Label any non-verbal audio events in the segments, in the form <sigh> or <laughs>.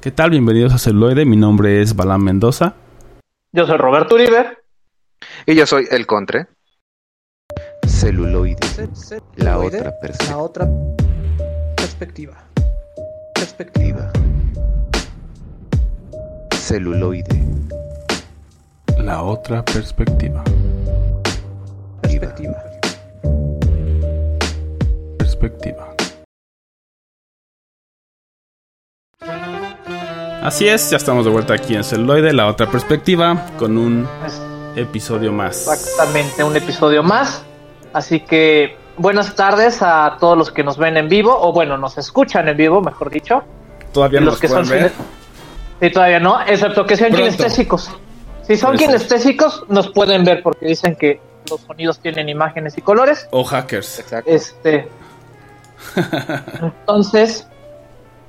¿Qué tal? Bienvenidos a Celuloide. Mi nombre es Balán Mendoza. Yo soy Roberto Uribe. Y yo soy El Contre. Celuloide. La otra La perspectiva. otra perspectiva. Perspectiva. Celuloide. La otra perspectiva. Perspectiva. Perspectiva. Así es, ya estamos de vuelta aquí en Celuloide, la otra perspectiva, con un episodio más. exactamente un episodio más. Así que buenas tardes a todos los que nos ven en vivo, o bueno, nos escuchan en vivo, mejor dicho. Todavía no los los que son pueden ver. cine- Sí, todavía no, excepto que sean Pronto. kinestésicos. Si son kinestésicos, nos pueden ver porque dicen que los sonidos tienen imágenes y colores. O hackers. Exacto. Este. <laughs> Entonces,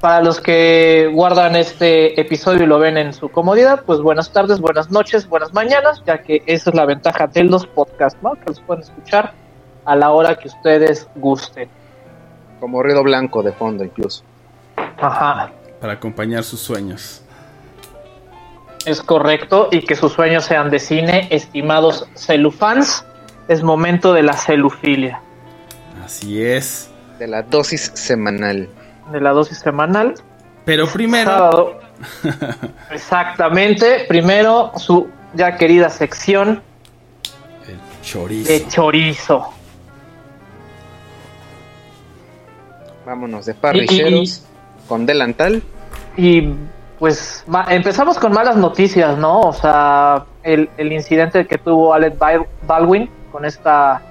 para los que guardan este episodio y lo ven en su comodidad, pues buenas tardes, buenas noches, buenas mañanas, ya que esa es la ventaja de los podcasts, ¿no? Que los pueden escuchar a la hora que ustedes gusten. Como ruido blanco de fondo incluso. Ajá, Para acompañar sus sueños. es correcto. Y que sus sueños sean de cine, estimados celufans. Es momento de la celufilia, Así es. De la dosis semanal. De la dosis semanal. Pero primero, Sábado. <laughs> Exactamente. Primero, su ya querida sección el chorizo. de chorizo. Vámonos de parrilleros. Con delantal. Y pues ma- empezamos con malas noticias, ¿no? O sea, el, el incidente que tuvo Alec Bal- Baldwin con esta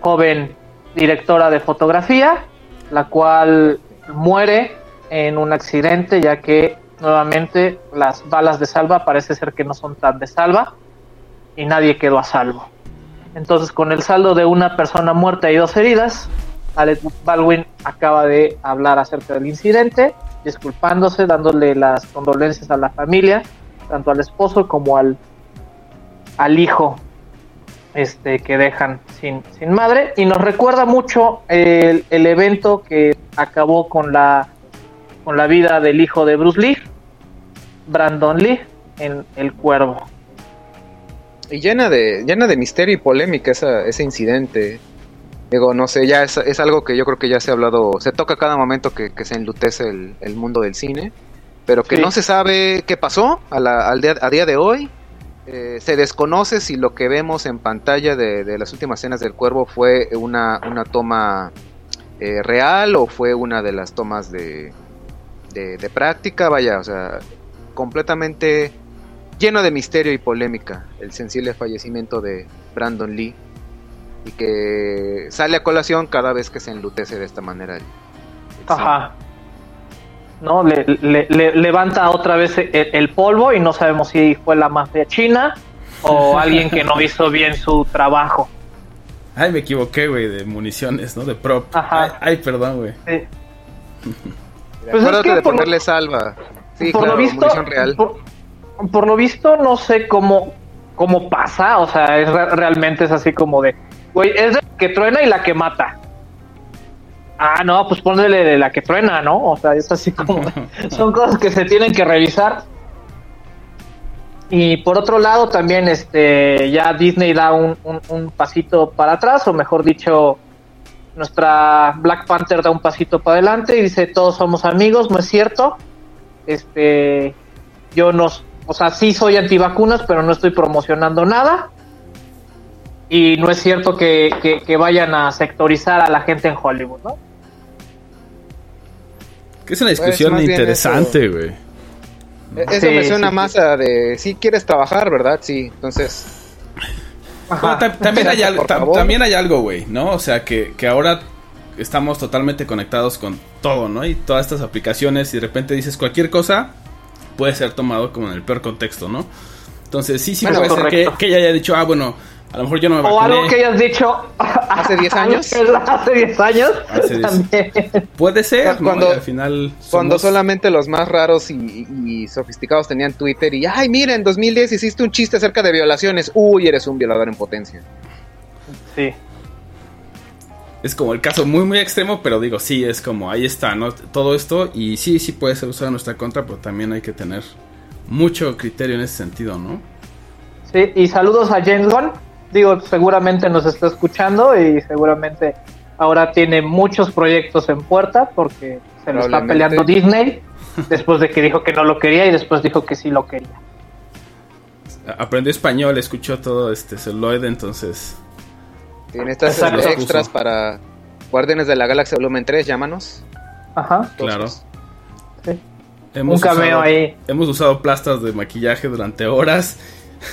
joven directora de fotografía, la cual muere en un accidente, ya que nuevamente las balas de salva parece ser que no son tan de salva y nadie quedó a salvo. Entonces, con el saldo de una persona muerta y dos heridas, Alec Baldwin acaba de hablar acerca del incidente, disculpándose, dándole las condolencias a la familia, tanto al esposo como al, al hijo este, que dejan sin, sin madre. Y nos recuerda mucho el, el evento que acabó con la, con la vida del hijo de Bruce Lee, Brandon Lee, en El Cuervo. Y llena de, llena de misterio y polémica esa, ese incidente. Digo, no sé, ya es, es algo que yo creo que ya se ha hablado, se toca cada momento que, que se enlutece el, el mundo del cine, pero que Sí. no se sabe qué pasó a, la- al día, a día de hoy. Eh, se desconoce si lo que vemos en pantalla de, de las últimas escenas del cuervo fue una, una toma eh, real o fue una de las tomas de, de, de práctica, vaya, o sea, completamente lleno de misterio y polémica el sensible fallecimiento de Brandon Lee y que sale a colación cada vez que se enlutece de esta manera. el- el Ajá. ¿No? Le, le- le- levanta otra vez el, el polvo y no sabemos si fue la mafia china o <laughs> alguien que no hizo bien su trabajo. Ay, me equivoqué, güey, de municiones, ¿no? De prop. Ajá. Ay, ay, perdón, güey. Sí. <laughs> Pues es Acuérdate que de por lo- ponerle salva. Sí, por claro, lo visto, munición real. Por, por lo visto, no sé cómo, cómo pasa. O sea, es re- realmente es así como de, güey, es de la que truena y la que mata. Ah, no, pues ponle de la que truena, ¿no? O sea, es así como, <laughs> son cosas que se tienen que revisar. Y por otro lado, también este ya Disney da un, un- un pasito para atrás, o mejor dicho, nuestra Black Panther da un pasito para adelante y dice todos somos amigos, no es cierto. Este yo no, o sea, sí soy antivacunas, pero no estoy promocionando nada. Y no es cierto que, que- que vayan a sectorizar a la gente en Hollywood, ¿no? Que es una discusión bien interesante, güey. E- Eso Sí, me suena sí, más a de si quieres trabajar, ¿verdad? Sí, entonces Bueno, también, hay algo, también hay algo, güey, ¿no? O sea, que, que ahora estamos totalmente conectados con todo, ¿no? Y todas estas aplicaciones y de repente dices cualquier cosa puede ser tomado como en el peor contexto, ¿no? Entonces sí, sí Bueno, puede ser que, que ella haya dicho, ah, bueno, a lo mejor yo no me O vacuné. algo que hayas dicho <laughs> ¿Hace 10 <laughs> años? Hace 10 años. Hace 10. También. Puede ser. Cuando- al final cuando solamente los más raros y, y- y sofisticados tenían Twitter y ay, mira, en 2010 hiciste un chiste acerca de violaciones. Uy, eres un violador en potencia. Sí. es como el caso muy muy extremo, pero digo, sí, es como ahí está, ¿no? Todo esto y sí, sí puede ser usado en nuestra contra, pero también hay que tener mucho criterio en ese sentido, ¿no? Sí, y saludos a James Gunn. Digo, seguramente nos está escuchando y seguramente ahora tiene muchos proyectos en puerta porque se lo está peleando Disney después de que dijo que no lo quería y después dijo que sí lo quería. Aprendió español, escuchó todo este celuloide, entonces Tiene estas Exacto. extras para Guardianes de la Galaxia Volumen 3, llámanos. Ajá. Claro. Sí. hemos Un cameo usado, ahí. Hemos usado plastas de maquillaje durante horas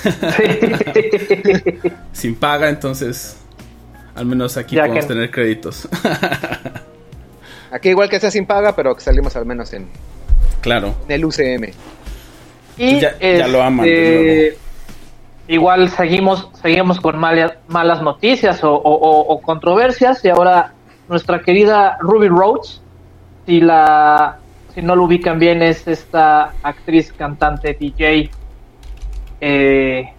<laughs> sin paga, entonces al menos aquí Ya podemos que- tener créditos. Aquí igual que sea sin paga, pero que salimos al menos en, claro. en el UCM. Y Ya- ya lo aman este, Igual seguimos, seguimos con malas, malas noticias o, o- o- o controversias y ahora nuestra querida Ruby Rhodes, si la si no lo ubican bien es esta actriz, cantante, DJ, eh,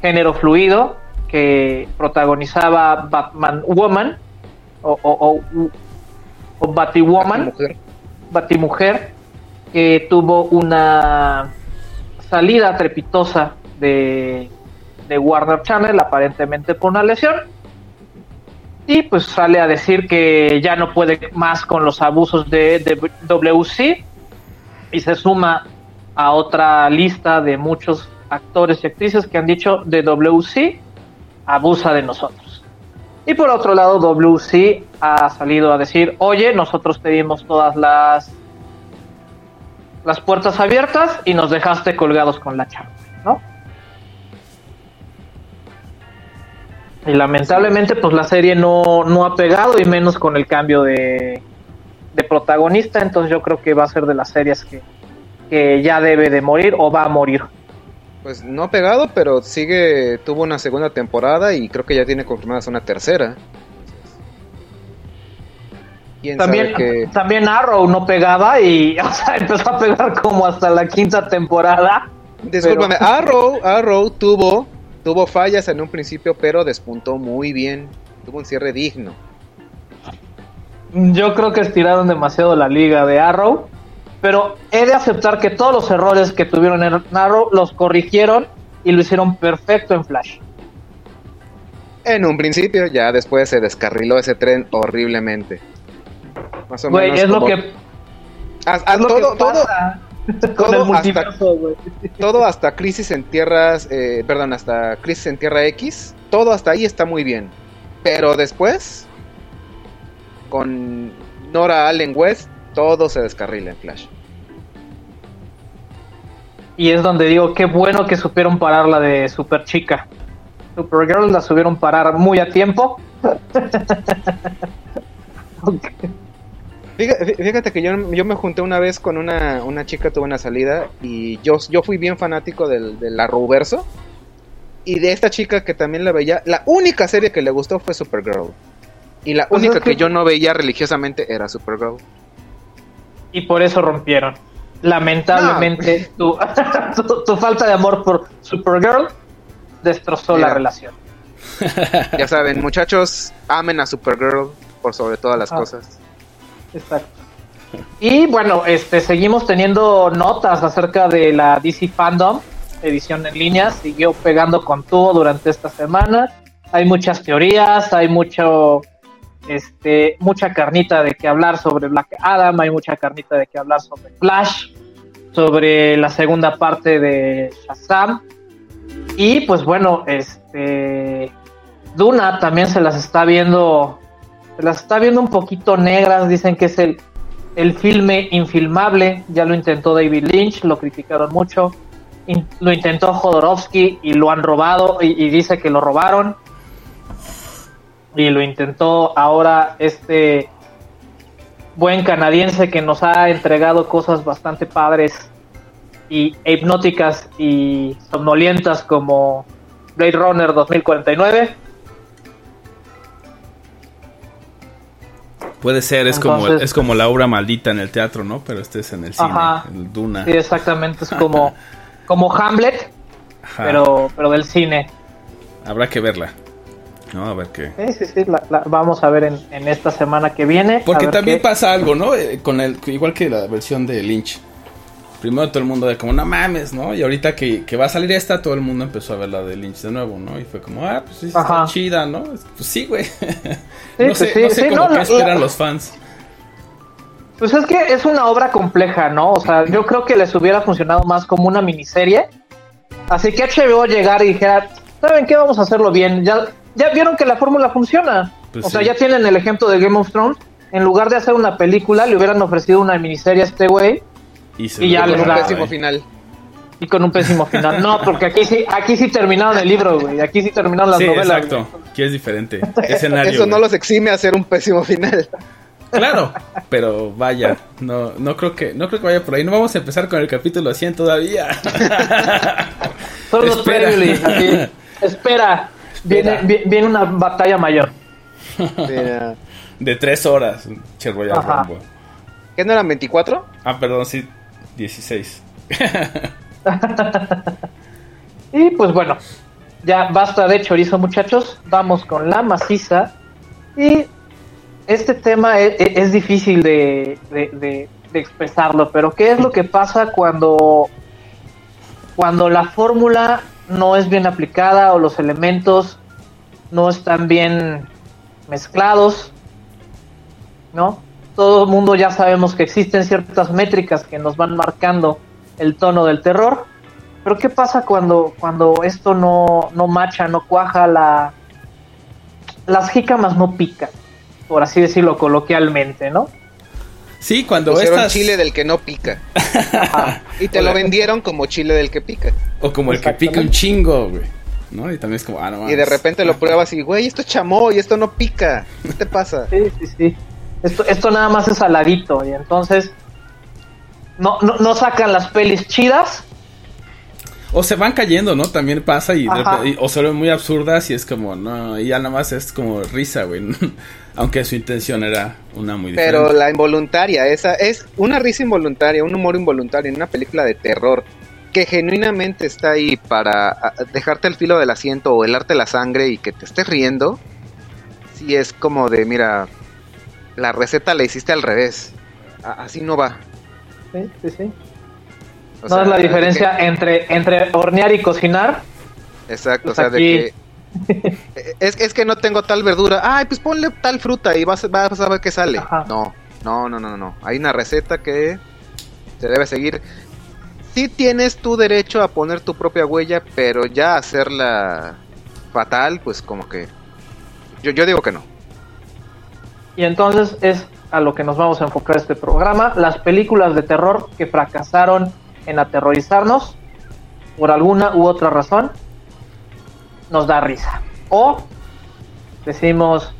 género fluido que protagonizaba Batman Woman o, o, o, o Batwoman. Mujer. Batimujer, que tuvo una salida trepitosa de, de Warner Channel, aparentemente por una lesión. Y pues sale a decir que ya no puede más con los abusos de, de WC y se suma a otra lista de muchos actores y actrices que han dicho de WC abusa de nosotros. Y por otro lado, WC ha salido a decir, oye, nosotros te dimos todas las las puertas abiertas y nos dejaste colgados con la chamba, ¿no? Y lamentablemente, pues la serie no, no ha pegado y menos con el cambio de, de protagonista, entonces yo creo que va a ser de las series que, que ya debe de morir o va a morir. Pues no ha pegado, pero sigue, tuvo una segunda temporada y creo que ya tiene confirmadas una tercera. ¿Quién También, que... también Arrow no pegaba y <laughs> o sea, empezó a pegar como hasta la quinta temporada. Discúlpame, pero- <laughs> Arrow, Arrow tuvo, tuvo fallas en un principio, pero despuntó muy bien. Tuvo un cierre digno. Yo creo que estiraron demasiado la liga de Arrow, pero he de aceptar que todos los errores que tuvieron en Arrow los corrigieron y lo hicieron perfecto en Flash. En un principio, ya después se descarriló ese tren horriblemente. Más o Güey, menos es lo que, es lo todo, que todo, <laughs> con todo el hasta- multiverso, güey. todo hasta Crisis en Tierras, eh, perdón, hasta Crisis en Tierra X, todo hasta ahí está muy bien. Pero después, con Nora Allen West, todo se descarrila en Flash. Y es donde digo, qué bueno que supieron parar la de Super Chica. Supergirl la supieron parar muy a tiempo. <laughs> Fíjate, fíjate que yo, yo me junté una vez con una, una chica, tuve una salida y yo, yo fui bien fanático del, del Arrowverso. Y de esta chica que también la veía, la única serie que le gustó fue Supergirl. Y la Pues única es que- que yo no veía religiosamente era Supergirl. Y por eso rompieron. Lamentablemente, tu, <laughs> tu, tu falta de amor por Supergirl destrozó Mira. la relación. <laughs> Ya saben, muchachos, amen a Supergirl por sobre todas las Ah. cosas. Exacto. Y bueno, este seguimos teniendo notas acerca de la DC Fandom, edición en línea, siguió pegando con todo durante esta semana. Hay muchas teorías, hay mucho este mucha carnita de que hablar sobre Black Adam, hay mucha carnita de que hablar sobre Flash, sobre la segunda parte de Shazam. Y pues bueno, este Duna también se las está viendo se las está viendo un poquito negras, dicen que es el, el filme infilmable, ya lo intentó David Lynch, lo criticaron mucho, lo intentó Jodorowsky y lo han robado y, y dice que lo robaron, y lo intentó ahora este buen canadiense que nos ha entregado cosas bastante padres y hipnóticas y somnolientas como Blade Runner 2049. Puede ser, es como es como la obra maldita en el teatro, ¿no? Pero este es en el cine, Ajá. Duna. Sí, exactamente, es como, <laughs> como Hamlet, Ajá. pero, pero del cine. Habrá que verla. No, a ver qué. Sí, sí, sí, la, la vamos a ver en, en esta semana que viene. Porque también qué- pasa algo, ¿no? Eh, con el, igual que la versión de Lynch. Primero todo el mundo de como, no mames, ¿no? Y ahorita que, que va a salir esta, todo el mundo empezó a ver la de Lynch de nuevo, ¿no? Y fue como, ah, pues sí, está Ajá. chida, ¿no? Pues sí, güey. <laughs> Sí, no pues sé, sí, no sé sí, cómo no, qué esperan la- los fans. Pues es que es una obra compleja, ¿no? O sea, yo creo que les hubiera funcionado más como una miniserie. Así que HBO llegara y dijera, ¿saben qué? Vamos a hacerlo bien. Ya, ya vieron que la fórmula funciona. Pues o sea, ya tienen el ejemplo de Game of Thrones. En lugar de hacer una película, le hubieran ofrecido una miniserie a este güey Y, se Y ya les da, pésimo final. y con un pésimo final. No, porque aquí sí, aquí sí terminaron el libro, güey. Aquí sí terminaron las Sí, novelas. exacto. Aquí es diferente. <laughs> Escenario. Eso no güey. los exime a hacer un pésimo final. Claro, pero vaya, no, no creo que, no creo que vaya por ahí. No vamos a empezar con el capítulo 100 todavía. Son los Espera. <laughs> Espera. Viene, vi- viene una batalla mayor. <laughs> De tres horas. Che Royal Ajá. Rumble. ¿Qué no eran 24? Ah, perdón, sí, 16. <laughs> Y pues bueno, ya basta de chorizo muchachos, vamos con la maciza. Y este tema e- e- es, difícil de, de- de- de expresarlo, pero ¿qué es lo que pasa cuando, cuando la fórmula no es bien aplicada o los elementos no están bien mezclados? ¿No? Todo el mundo ya sabemos que existen ciertas métricas que nos van marcando el tono del terror. Pero ¿qué pasa cuando, cuando esto no, no macha, no cuaja, la, las jícamas no pican, por así decirlo coloquialmente, ¿no? Sí, cuando Pusieron estas... chile del que no pica. <laughs> y te lo vendieron como chile del que pica. O como el que pica un chingo, güey. ¿No? Y también es como, ah, no Y de repente lo pruebas y, güey, esto es chamoy, esto no pica. ¿Qué te pasa? <laughs> Sí, sí, sí. Esto, esto nada más es saladito y entonces no, no, no sacan las pelis chidas. O se van cayendo, ¿no? También pasa y, y- o se ven muy absurdas y es como, no, y ya nada más es como risa, güey. Aunque su intención era una muy diferente. Pero la involuntaria, esa es una risa involuntaria, un humor involuntario en una película de terror que genuinamente está ahí para a- dejarte el filo del asiento o helarte la sangre y que te estés riendo. Sí es como de, mira, la receta la hiciste al revés. A- así no va. Sí, sí, sí. O no sea, es la diferencia entre, entre hornear y cocinar. exacto, Pues o sea, de que es, es que no tengo tal verdura. Ay, pues ponle tal fruta y vas, vas a ver qué sale. Ajá. No, no, no, no, no. Hay una receta que se debe seguir. Sí tienes tu derecho a poner tu propia huella, pero ya hacerla fatal, pues como que... Yo, yo digo que no. Y entonces es a lo que nos vamos a enfocar este programa, las películas de terror que fracasaron en aterrorizarnos por alguna u otra razón, nos da risa. O decimos,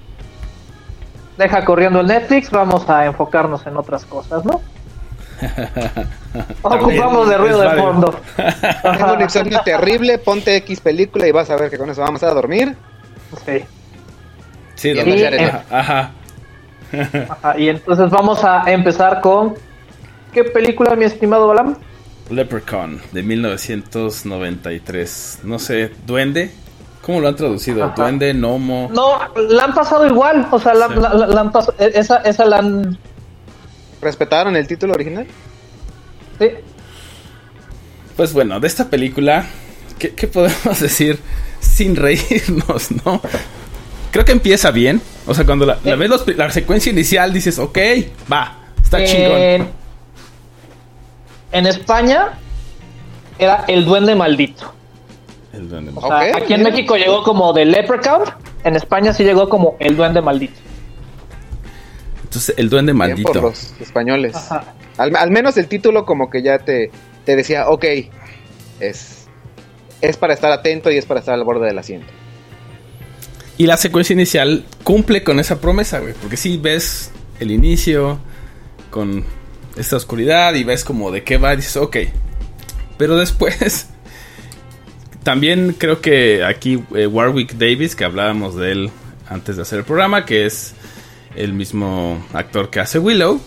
deja corriendo el Netflix, vamos a enfocarnos en otras cosas, ¿no? <laughs> Ocupamos de ruido de fondo. <laughs> Tengo un insomnio <laughs> terrible, ponte X película y vas a ver que con eso vamos a dormir. Sí. Sí, Y en. Ajá. Ajá, y entonces vamos a empezar con ¿qué película, mi estimado Balam? Leprechaun de 1993. No sé, duende. ¿Cómo lo han traducido? Ajá. Duende, gnomo. No, la han pasado igual, o sea, la, Sí. la- la- la han pas- e- esa, esa la han... ¿Respetaron el título original? sí, Pues bueno, de esta película, ¿qué, qué podemos <laughs> decir sin reírnos, <laughs> no? Creo que empieza bien. O sea, cuando la, la ves los la secuencia inicial, dices, ok, va, está chingón. en España era El Duende Maldito. El duende. O sea, Ok, aquí en bien. México llegó como The Leprechaun, en España sí llegó como El Duende Maldito. Entonces, el duende Bien maldito. por los españoles. Ajá. Al, al menos el título como que ya te, te decía, ok, es, es para estar atento y es para estar al borde del asiento. Y la secuencia inicial cumple con esa promesa, güey. Porque sí ves el inicio con esta oscuridad y ves como de qué va y dices, ok. Pero después, también creo que aquí eh, Warwick Davis, que hablábamos de él antes de hacer el programa, que es el mismo actor que hace Willow.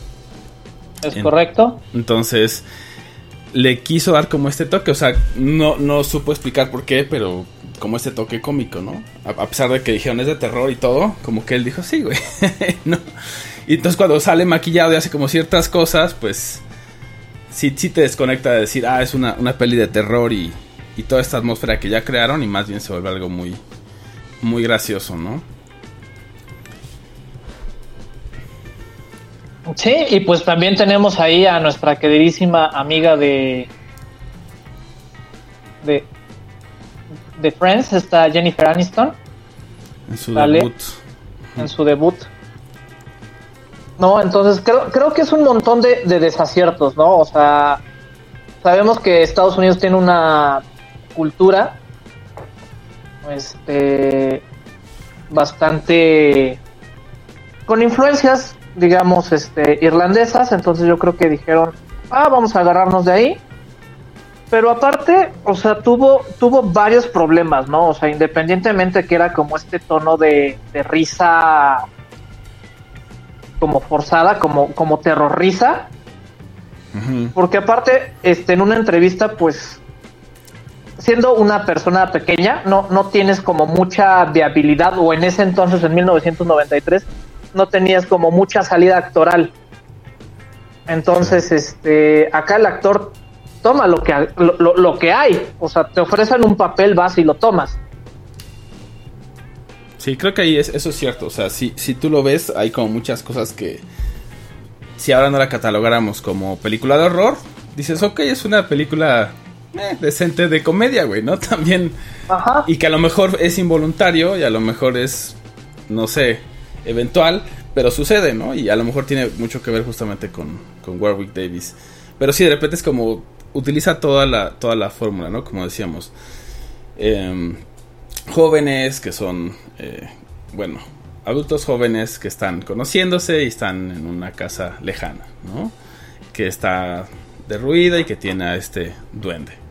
¿Es En- correcto? Entonces, le quiso dar como este toque. O sea, no, no supo explicar por qué, pero como este toque cómico, ¿no? A, a pesar de que dijeron es de terror y todo, como que él dijo, sí, güey. <laughs> no. Y entonces cuando sale maquillado y hace como ciertas cosas, pues sí, sí te desconecta de decir, ah, es una, una peli de terror y, y toda esta atmósfera que ya crearon y más bien se vuelve algo muy, muy gracioso, ¿no? Sí, y pues también tenemos ahí a nuestra queridísima amiga de. de. de Friends, está Jennifer Aniston, En su debut. en su debut. No, entonces creo, creo que es un montón de, de desaciertos, ¿no? O sea, sabemos que Estados Unidos tiene una cultura este bastante con influencias digamos este irlandesas entonces yo creo que dijeron ah vamos a agarrarnos de ahí pero aparte o sea tuvo tuvo varios problemas no o sea independientemente que era como este tono de, de risa como forzada como como terrorrisa Ujú. porque aparte, este, en una entrevista, pues, siendo una persona pequeña, no, no tienes como mucha viabilidad, o en ese entonces, en 1993, no tenías como mucha salida actoral. Entonces, este, acá el actor toma lo que, lo, lo- que hay, o sea, te ofrecen un papel, vas y lo tomas. Sí, creo que ahí es, eso es cierto. O sea, si, si tú lo ves, hay como muchas cosas que. Si ahora no la catalogáramos como película de horror, dices, ok, es una película eh, decente de comedia, güey, ¿no? <laughs> También. Ajá. Y que a lo mejor es involuntario y a lo mejor es, no sé, eventual, pero sucede, ¿no? Y a lo mejor tiene mucho que ver justamente con, con Warwick Davis. Pero sí, de repente es como. Utiliza toda la, toda la fórmula, ¿no? Como decíamos. Em, jóvenes que son, eh, bueno, adultos jóvenes que están conociéndose y están en una casa lejana, ¿no? Que está derruida y que tiene a este duende.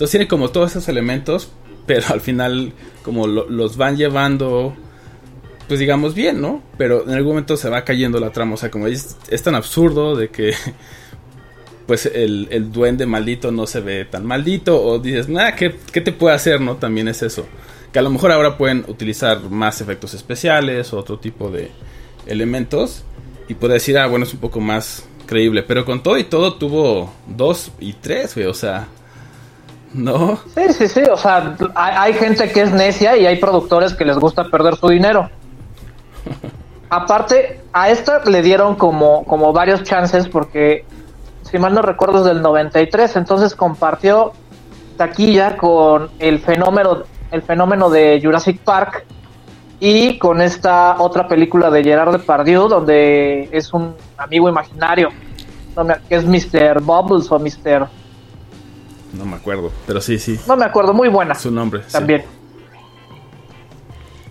Entonces tiene como todos esos elementos, pero al final como lo- los van llevando, pues digamos bien, ¿no? Pero en algún momento se va cayendo la trama, o sea, como es, tan absurdo de que <laughs> pues el, duende maldito no se ve tan maldito o dices, nada, ¿qué, ¿qué te puede hacer, no? También es eso. Que a lo mejor ahora pueden utilizar más efectos especiales o otro tipo de elementos y puede decir, ah, bueno, es un poco más creíble. Pero con todo y todo tuvo dos y tres, güey, o sea, no. Sí, sí, sí, o sea, hay, hay gente que es necia y hay productores que les gusta perder su dinero. <laughs> Aparte, a esta le dieron como, como varios chances porque, si mal no recuerdo, es del 93, entonces compartió taquilla con el fenómeno, el fenómeno de Jurassic Park y con esta otra película de Gerard Depardieu donde es un amigo imaginario, que es Mr. Bubbles o Mr. No me acuerdo, pero sí, sí, No me acuerdo, muy buena su nombre. sí. también.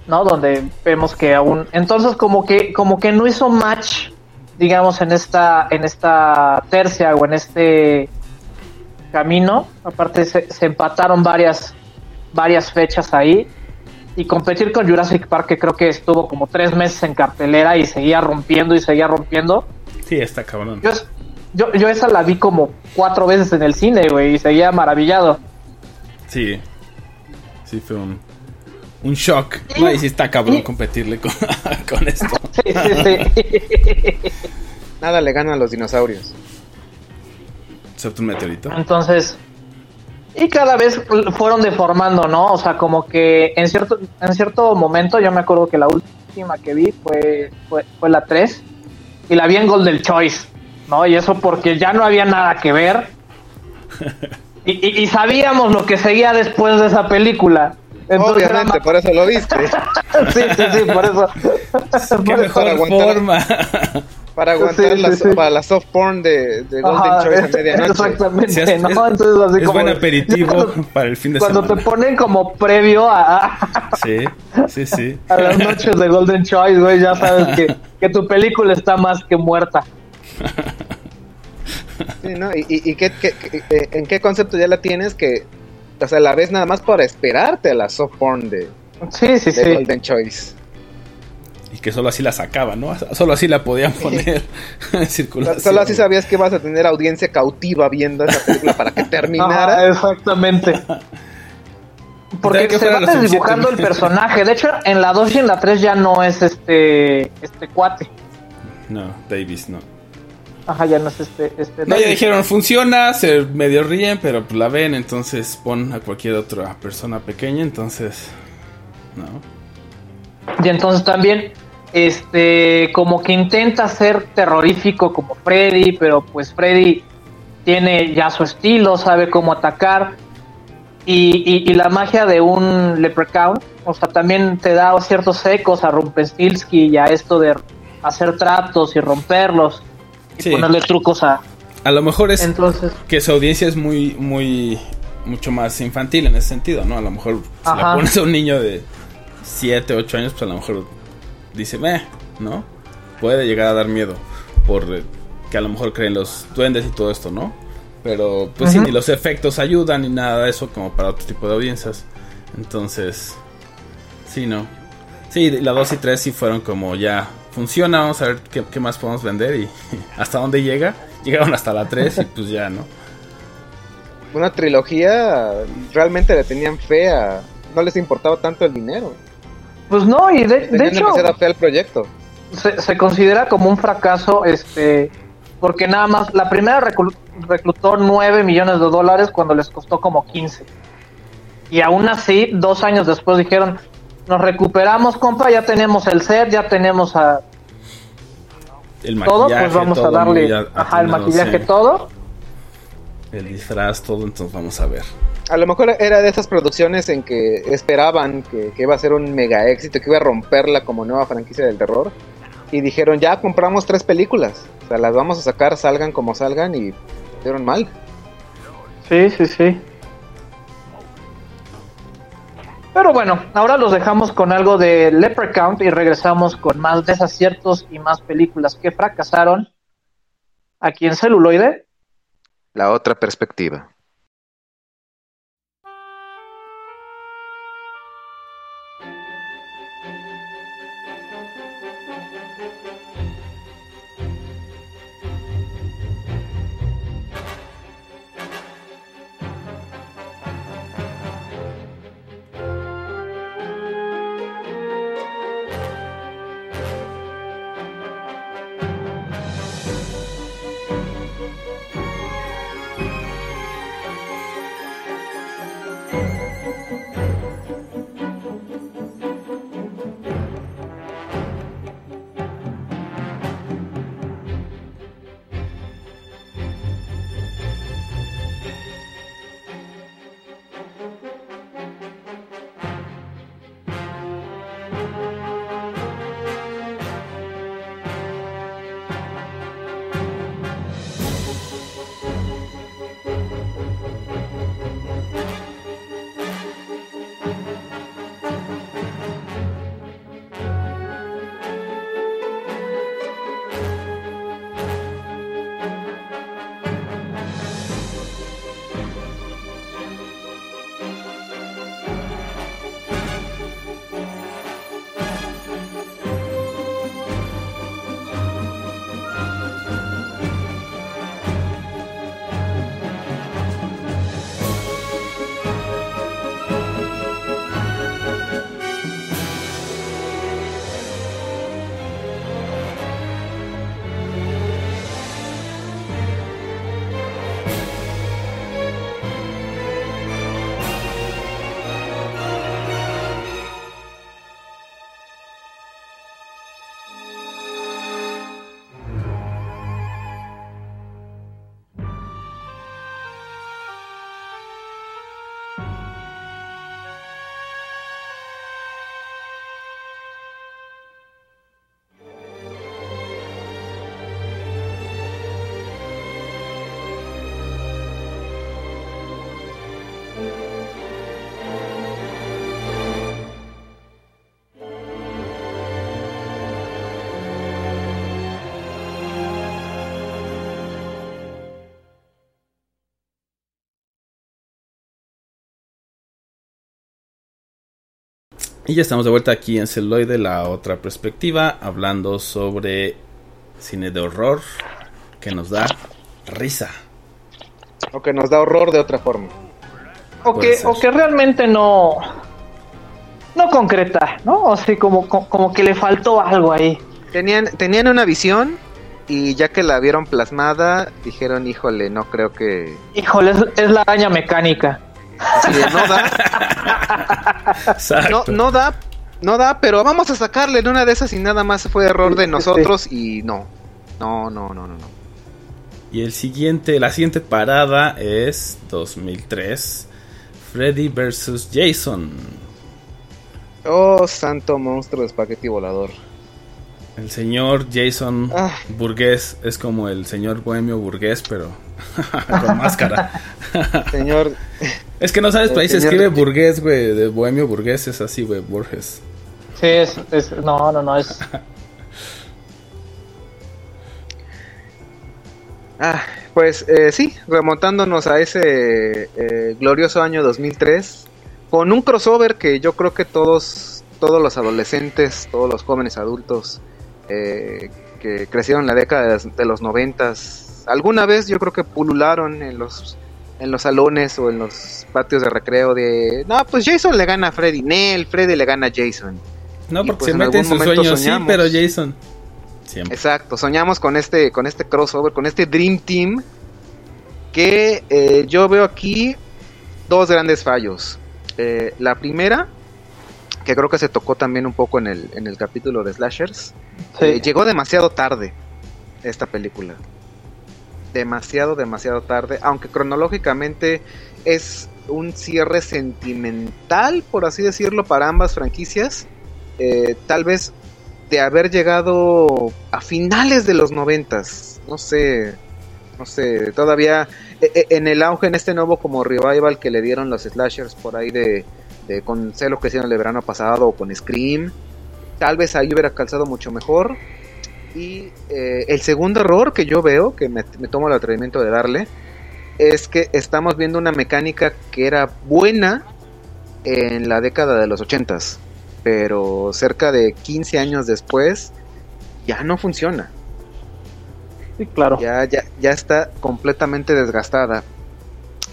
¿No? Donde vemos que aún. Entonces, como que, como que no hizo match, digamos, en esta, en esta tercia o en este camino. Aparte, se, se empataron varias, varias fechas ahí. Y competir con Jurassic Park, que creo que estuvo como tres meses en cartelera y seguía rompiendo y seguía rompiendo. Sí, está cabrón. Yo, yo, yo esa la vi como cuatro veces en el cine, güey, y seguía maravillado. Sí. Sí, fue un, un shock. No, y sí está cabrón competirle con, <laughs> con esto. <laughs> Sí, sí, sí. <laughs> Nada le gana a los dinosaurios. Excepto un meteorito. Entonces, y cada vez fueron deformando, ¿no? O sea, como que en cierto, en cierto momento, yo me acuerdo que la última que vi fue, fue, fue la 3 y la vi en Golden Choice, ¿no? Y eso porque ya no había nada que ver. Y, y- y sabíamos lo que seguía después de esa película. Entonces era Obviamente, más- por eso lo viste. <laughs> sí, sí, sí, por eso. Qué Por- mejor aguantar- forma. Para aguantar Sí, la, sí, sí. para la soft porn de, de Golden Ajá, Choice a medianoche. Exactamente, Sí, es, ¿no? es- Entonces, así es como buen aperitivo <laughs> cuando- para el fin de Cuando te semana. ponen como previo a, a- Sí, sí, sí. <laughs> a las noches de Golden Choice, güey, ya sabes que, que tu película está más que muerta. <laughs> Sí, ¿no? ¿Y, y, y qué, qué- qué- eh, en qué concepto ya la tienes que, o sea, la ves nada más para esperarte a la soft porn de, Sí, sí, de sí. Golden Choice? Y que solo así la sacaban, ¿no? Solo así la podían poner <laughs> en circulación. Solo así sabías que vas a tener audiencia cautiva viendo esa película para que <laughs> terminara. exactamente. Porque que se va desdibujando el personaje. De hecho, en la 2 y en la 3 ya no es este este cuate. No, Davis no. Ajá, ya no es este. este No, ya dijeron, funciona, se medio ríen, pero pues la ven, entonces pon a cualquier otra persona pequeña, entonces... No. Y entonces también, este, como que intenta ser terrorífico como Freddy, pero pues Freddy tiene ya su estilo, sabe cómo atacar. Y, y- y la magia de un Leprechaun, o sea, también te da ciertos ecos a Rumpelstiltskin y a esto de hacer tratos y romperlos y Sí. ponerle trucos a. A lo mejor es Entonces, que su audiencia es muy, muy, mucho más infantil en ese sentido, ¿no? A lo mejor si Ajá. le pones a un niño de 7, 8 años, pues a lo mejor dice, meh, ¿no? Puede llegar a dar miedo por eh, que a lo mejor creen los duendes y todo esto, ¿no? Pero pues sí, ni los efectos ayudan ni nada de eso como para otro tipo de audiencias. Entonces, sí, ¿no? Sí, la 2 y 3 sí fueron como ya funciona, vamos a ver qué, qué más podemos vender y <laughs> hasta dónde llega. Llegaron hasta la 3 y pues ya, ¿no? Una trilogía realmente le tenían fe a... No les importaba tanto el dinero. pues no, y de, de hecho, fe al proyecto. se, se considera como un fracaso, este, porque nada más, la primera reclu- reclutó 9 millones de dólares cuando les costó como 15. Y aún así, dos años después dijeron, nos recuperamos, compa, ya tenemos el set, ya tenemos a El todo, maquillaje, pues vamos a todo darle, ajá, el maquillaje, sí. todo. El disfraz, todo, entonces vamos a ver. A lo mejor era de esas producciones en que esperaban que, que iba a ser un mega éxito, que iba a romperla como nueva franquicia del terror. Y dijeron, ya compramos tres películas. O sea, las vamos a sacar, salgan como salgan y dieron mal. Sí, sí, sí. Pero bueno, ahora los dejamos con algo de Leprechaun y regresamos con más desaciertos y más películas que fracasaron aquí en celuloide. La otra perspectiva. Y ya estamos de vuelta aquí en Celuloide, la otra perspectiva, hablando sobre cine de horror que nos da risa. O que nos da horror de otra forma. O Puede que, ser. o que realmente no. No concreta, ¿no? O sea, como, como, como que le faltó algo ahí. Tenían, tenían una visión y ya que la vieron plasmada, dijeron, híjole, no creo que... Híjole, es, es la araña mecánica. Así de, no da, no, Exacto. no da, no da, pero vamos a sacarle en una de esas y nada más fue error de nosotros y no. No, no, no, no, no. Y el siguiente, la siguiente parada es 2003. Freddy vs. Jason. Oh, santo monstruo de espagueti volador. El señor Jason Ah. Burgués es como el señor bohemio burgués, pero <laughs> con máscara. <laughs> Señor, es que no sabes, ahí se señor- escribe burgués, güey. De bohemio burgués es así, güey, Borges. Sí, es, es- no, no, no, es. <laughs> Ah, pues eh, sí, remontándonos a ese eh, glorioso año 2003, con un crossover que yo creo que todos, todos los adolescentes, todos los jóvenes adultos eh, que crecieron en la década de los- de alguna vez yo creo que pulularon en los en los salones o en los patios de recreo de, no, pues Jason le gana a Freddy, Nel, Freddy le gana a Jason. No, porque pues se en mete en algún sus momento sueños, sí, pero Jason. Siempre. Exacto, soñamos con este, con este crossover, con este Dream Team, que eh, yo veo aquí dos grandes fallos. Eh, la primera, que creo que se tocó también un poco en el, en el capítulo de Slashers, Sí. eh, llegó demasiado tarde esta película. Demasiado, demasiado tarde, aunque cronológicamente es un cierre sentimental, por así decirlo, para ambas franquicias. Eh, tal vez de haber llegado a finales de los noventas, no sé, no sé, todavía eh, eh, en el auge, en este nuevo como revival que le dieron los slashers por ahí de, de con sé lo que hicieron el verano pasado o con Scream, tal vez ahí hubiera calzado mucho mejor. Y eh, el segundo error que yo veo, que me, me tomo el atrevimiento de darle, es que estamos viendo una mecánica que era buena en la década de los ochentas, pero cerca de 15 años después ya no funciona, Sí, claro. ya, ya, ya está completamente desgastada.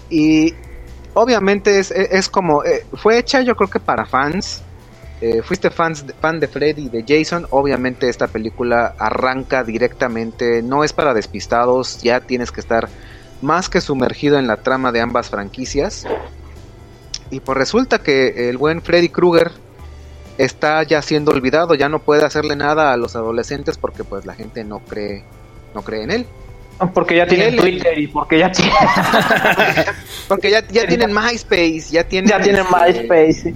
Y obviamente es, es- es como, eh, fue hecha yo creo que para fans, eh, fuiste fan de Freddy y de Jason, obviamente esta película arranca directamente, no es para despistados, ya tienes que estar más que sumergido en la trama de ambas franquicias. Y pues resulta que el buen Freddy Krueger está ya siendo olvidado, ya no puede hacerle nada a los adolescentes porque pues la gente no cree, no cree en él. Porque ya tienen Twitter y porque ya tienen, <laughs> Porque ya, ya tienen MySpace, ya tienen, ya tienen este, MySpace.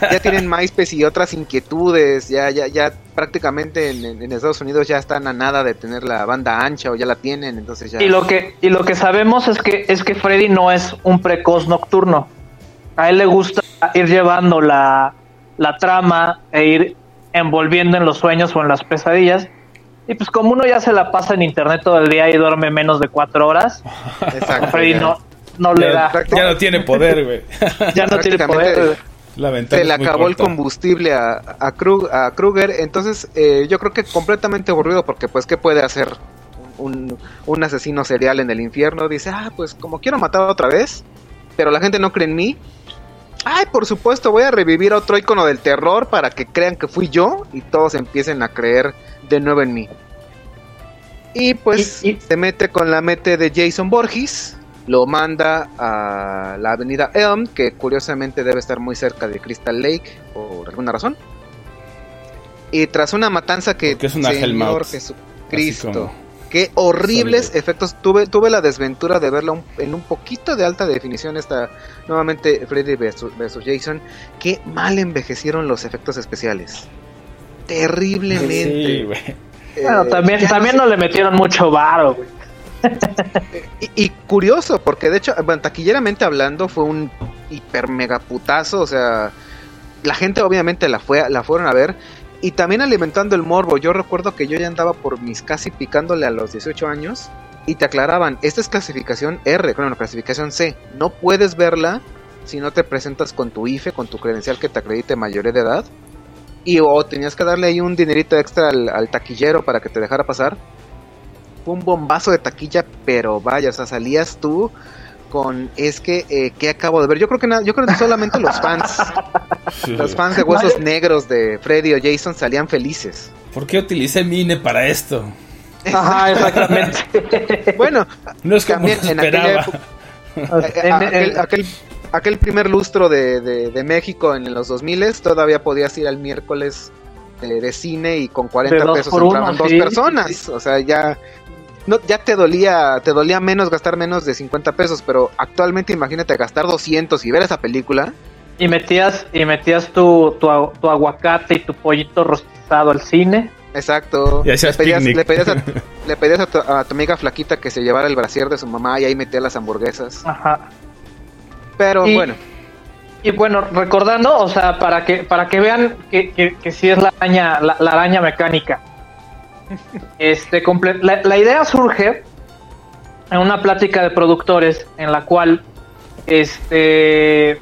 ya, ya tienen MySpace y otras inquietudes, ya, ya, ya prácticamente en, en- en Estados Unidos ya están a nada de tener la banda ancha o ya la tienen, entonces ya. Y lo que y lo que sabemos es que es que Freddy no es un precoz nocturno. A él le gusta ir llevando la, la trama e ir envolviendo en los sueños o en las pesadillas. Y pues como uno ya se la pasa en internet todo el día y duerme menos de cuatro horas, Exacto, a Freddy ya. no, no le da. Ya, no tiene poder, güey. Ya no tiene poder. La se le acabó el combustible a, a, Krug- a Kruger, entonces eh, yo creo que completamente aburrido porque pues ¿qué puede hacer un, un asesino serial en el infierno? Dice, ah, pues como quiero matar otra vez, pero la gente no cree en mí. Ay, por supuesto, voy a revivir a otro icono del terror para que crean que fui yo y todos empiecen a creer de nuevo en mí. Y pues Y- y- se mete con la mete de Jason Borges, lo manda a la avenida Elm, que curiosamente debe estar muy cerca de Crystal Lake por alguna razón. Y tras una matanza que Porque es una Señor. Jesucristo, Así como- qué horribles efectos. Tuve, tuve la desventura de verla un- en un poquito de alta definición esta nuevamente Freddy vs vs Jason. Qué mal envejecieron los efectos especiales. Terriblemente. Sí, güey. Eh, Bueno, también, también sé- no le metieron mucho varo, güey. <laughs> Y, y curioso, porque de hecho, bueno, taquilleramente hablando, fue un hiper mega putazo. O sea, la gente obviamente la, fue, la fueron a ver. Y también alimentando el morbo. Yo recuerdo que yo ya andaba por mis casi picándole a los 18 años. Y te aclaraban, esta es clasificación R, bueno, clasificación C. No puedes verla si no te presentas con tu IFE, con tu credencial que te acredite mayoría de edad. Y o tenías que darle ahí un dinerito extra al, al taquillero para que te dejara pasar fue un bombazo de taquilla, pero vaya, o sea, salías tú con es que eh, que acabo de ver. Yo creo que yo creo que solamente los fans, <laughs> los fans de huesos negros de Freddy o Jason salían felices. ¿Por qué utilicé mi INE para esto? Ajá, <laughs> exactamente. Bueno, No es como también en aquella esperaba. época, En- eh, aquel, aquel, aquel primer lustro de, de, de México en los 2000 todavía podías ir al miércoles eh, de cine y con 40 De dos pesos entraban dos sí, personas. sí. O sea, ya no, ya te dolía, te dolía menos gastar menos de 50 pesos, pero actualmente imagínate gastar 200 y ver esa película. y metías, y metías tu, tu, tu aguacate y tu pollito rostizado al cine. Exacto. Y hacías le pedías, le pedías, a, <laughs> le pedías a, tu, a tu amiga flaquita que se llevara el brasier de su mamá y ahí metía las hamburguesas. Ajá. Pero Y- bueno, Y bueno, recordando, o sea, para que, para que vean que, que, que sí es la araña, la, la araña mecánica. Este, comple- la, la idea surge en una plática de productores en la cual este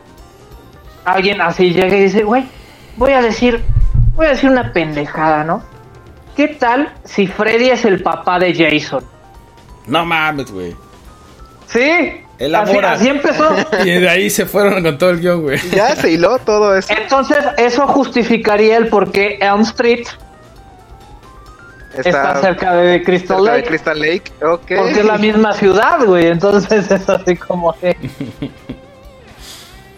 alguien así llega y dice, güey, voy a decir, voy a decir una pendejada, ¿no? ¿Qué tal si Freddy es el papá de Jason? No mames, güey. Sí, así empezó. <laughs> Y de ahí se fueron con todo el guion, güey. ya se hiló todo eso. Entonces, eso justificaría el por qué Elm Street está, cerca de Crystal cerca de Lake. Crystal Lake. Ok. Porque es la misma ciudad, güey. Entonces <laughs> es así como que. <laughs>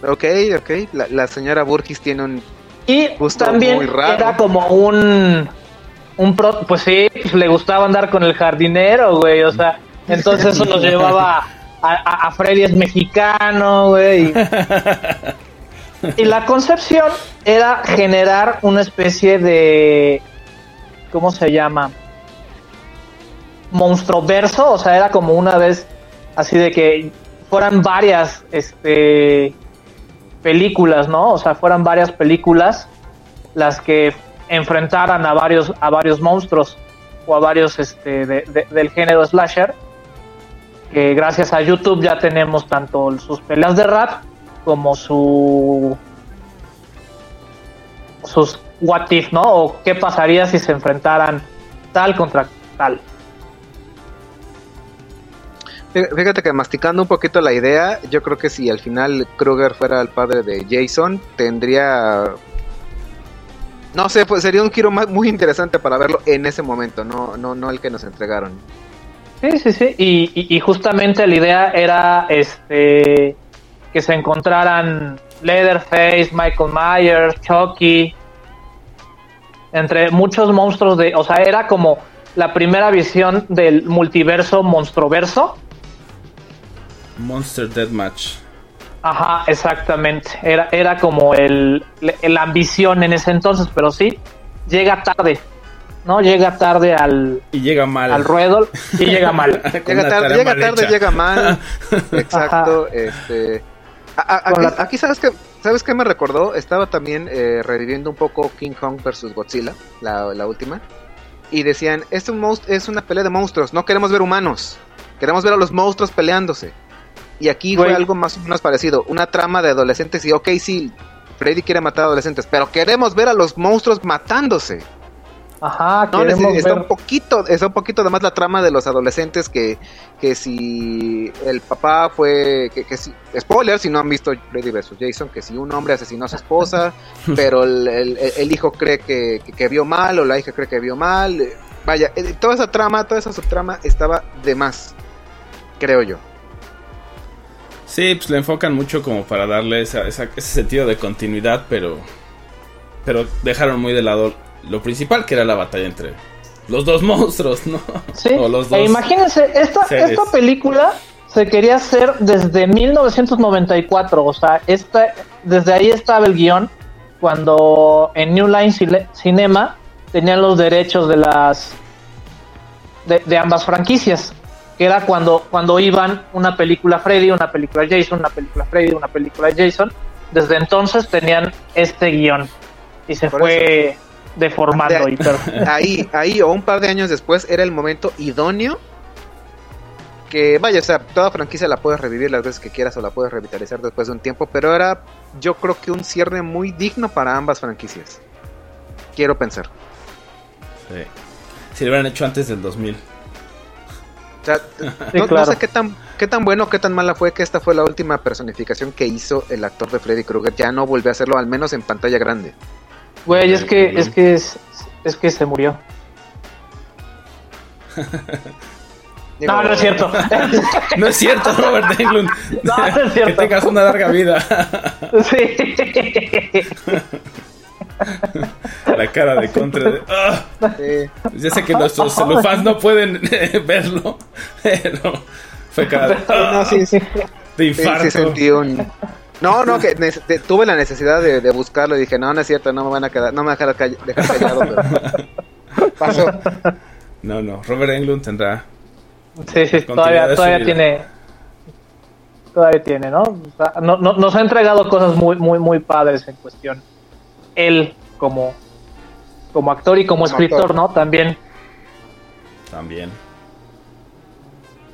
Ok, ok. La, la señora Burgis tiene un. Y Gusto también muy raro. era como un. Un pro, pues sí, pues le gustaba andar con el jardinero, güey. O sea, <laughs> entonces eso nos llevaba a, a, a Freddy es mexicano, güey. Y la concepción era generar una especie de. ¿Cómo se llama? Monstruoverso, o sea, era como una vez así de que fueran varias este películas, ¿no? O sea, fueran varias películas las que enfrentaran a varios a varios monstruos o a varios este de- de- del género slasher que gracias a YouTube ya tenemos tanto sus peleas de rap como su sus what if, ¿no? O qué pasaría si se enfrentaran tal contra tal. Fí- Fíjate que masticando un poquito la idea, yo creo que si al final Krueger fuera el padre de Jason, tendría. No sé, pues sería un giro ma- muy interesante para verlo en ese momento, no, no, no el que nos entregaron. Sí, sí, sí. Y, y- y justamente la idea era este que se encontraran Leatherface, Michael Myers, Chucky, entre muchos monstruos de, o sea, era como la primera visión del multiverso monstroverso. Monster Deathmatch. Ajá, exactamente. Era, era como el, el- la ambición en ese entonces, pero sí, llega tarde, ¿no? Llega tarde al, Y llega mal. al ruedo y llega mal. <laughs> Llega tarde, llega, mal tarde hecha. llega mal. <laughs> Exacto. Este, a- a- aquí sabes que sabes qué me recordó. Estaba también eh, reviviendo un poco King Kong versus Godzilla, la, la última, y decían es un monst- es una pelea de monstruos. No queremos ver humanos, queremos ver a los monstruos peleándose. Y aquí fue algo más o menos parecido, una trama de adolescentes y ok sí, Freddy quiere matar a adolescentes, pero queremos ver a los monstruos matándose. Ajá, No, está ver- un poquito, está un poquito de más la trama de los adolescentes que, que si el papá fue, que, que si, spoiler si no han visto Freddy vs Jason, que si un hombre asesinó a su esposa, <laughs> pero el, el- el hijo cree que, que- que vio mal o la hija cree que vio mal, eh, vaya, eh, toda esa trama, toda esa subtrama estaba de más, creo yo. Sí, pues le enfocan mucho como para darle esa- esa- ese sentido de continuidad, pero pero dejaron muy de lado lo principal, que era la batalla entre los dos <laughs> monstruos, ¿no? Sí, O los e dos. imagínense, esta, seres. esta película se quería hacer desde 1994, o sea, esta, desde ahí estaba el guion, cuando en New Line Cine- Cinema tenían los derechos de las de, de ambas franquicias, que era cuando, cuando iban una película Freddy, una película Jason, una película Freddy, una película Jason, desde entonces tenían este guion y se Por fue deformando De- y pero- <laughs> ahí, ahí o un par de años después era el momento idóneo que vaya, o sea, toda franquicia la puedes revivir las veces que quieras o la puedes revitalizar después de un tiempo, pero era yo creo que un cierre muy digno para ambas franquicias. Quiero pensar. Sí. Si lo hubieran hecho antes del 2000. sea, <laughs> Sí, no, sé qué tan, qué tan bueno o qué tan mala fue que esta fue la última personificación que hizo el actor de Freddy Krueger. Ya no volvió a hacerlo, al menos en pantalla grande. Güey, es que, es que es, es que se murió. Digo, <laughs> No, no es cierto. <laughs> No es cierto, Robert Englund. No, no es cierto. Que tengas una larga vida. sí. <laughs> La cara de contra de. ¡Ah! sí. Ya sé que nuestros celufans no pueden eh, verlo, pero fue cara de, ¡ah! No, sí, sí, de sí, infarto. sí sentí un... No, no, que tuve la necesidad de, de buscarlo y dije, no, no es cierto, no me van a quedar, no me van a dejar, call- dejar callado, pero <laughs> pasó. No, no, Robert Englund tendrá. Sí, sí, todavía, todavía tiene. Todavía tiene, ¿no? O sea, no, no- Nos ha entregado cosas muy, muy, muy padres en cuestión. Él como, como actor y como, Como escritor, actor. ¿no? También. También.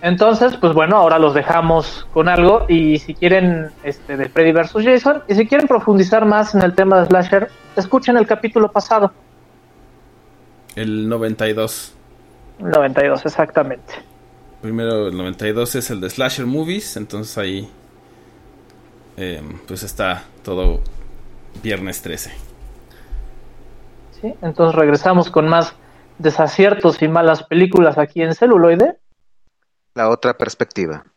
Entonces, pues bueno, ahora los dejamos con algo. Y si quieren, este, de Freddy vs. Jason, y si quieren profundizar más en el tema de Slasher, escuchen el capítulo pasado, El 92. el 92, exactamente. Primero, el 92 es el de Slasher Movies. Entonces ahí. eh, pues está todo viernes 13. ¿sí? Entonces regresamos con más desaciertos y malas películas aquí en celuloide. La otra perspectiva.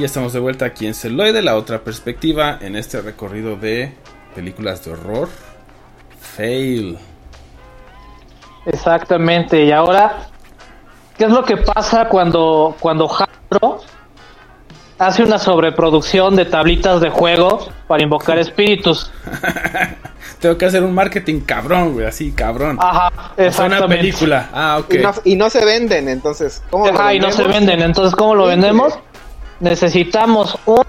Y ya estamos de vuelta aquí en Celoide, la otra perspectiva, en este recorrido de películas de horror, Fail. Exactamente. Y ahora, ¿qué es lo que pasa cuando, cuando Hasbro hace una sobreproducción de tablitas de juego para invocar <laughs> espíritus? Tengo que hacer un marketing cabrón, güey, así, cabrón. Ajá, sea, una exactamente. película. Ah, ok. Y, no, y no se venden, entonces, ¿cómo lo Ajá, y no se venden. Entonces, ¿cómo lo Sí, vendemos? Necesitamos un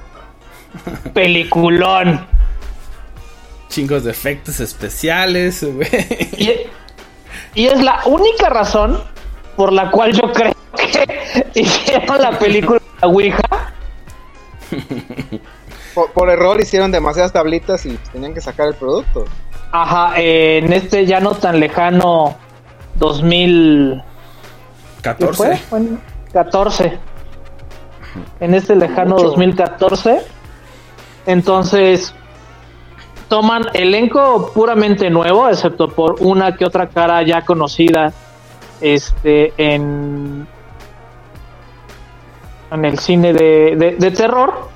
peliculón. Chingos de efectos especiales, güey. Y, y es la única razón por la cual yo creo que <laughs> hicieron la película de la Ouija. Por, por error hicieron demasiadas tablitas y tenían que sacar el producto. Ajá, eh, en este ya no tan lejano 2000... ¿qué 14. fue? Bueno, 14. En este lejano Mucho. 2014. Entonces, toman elenco puramente nuevo, excepto por una que otra cara ya conocida este en en el cine de, de- de terror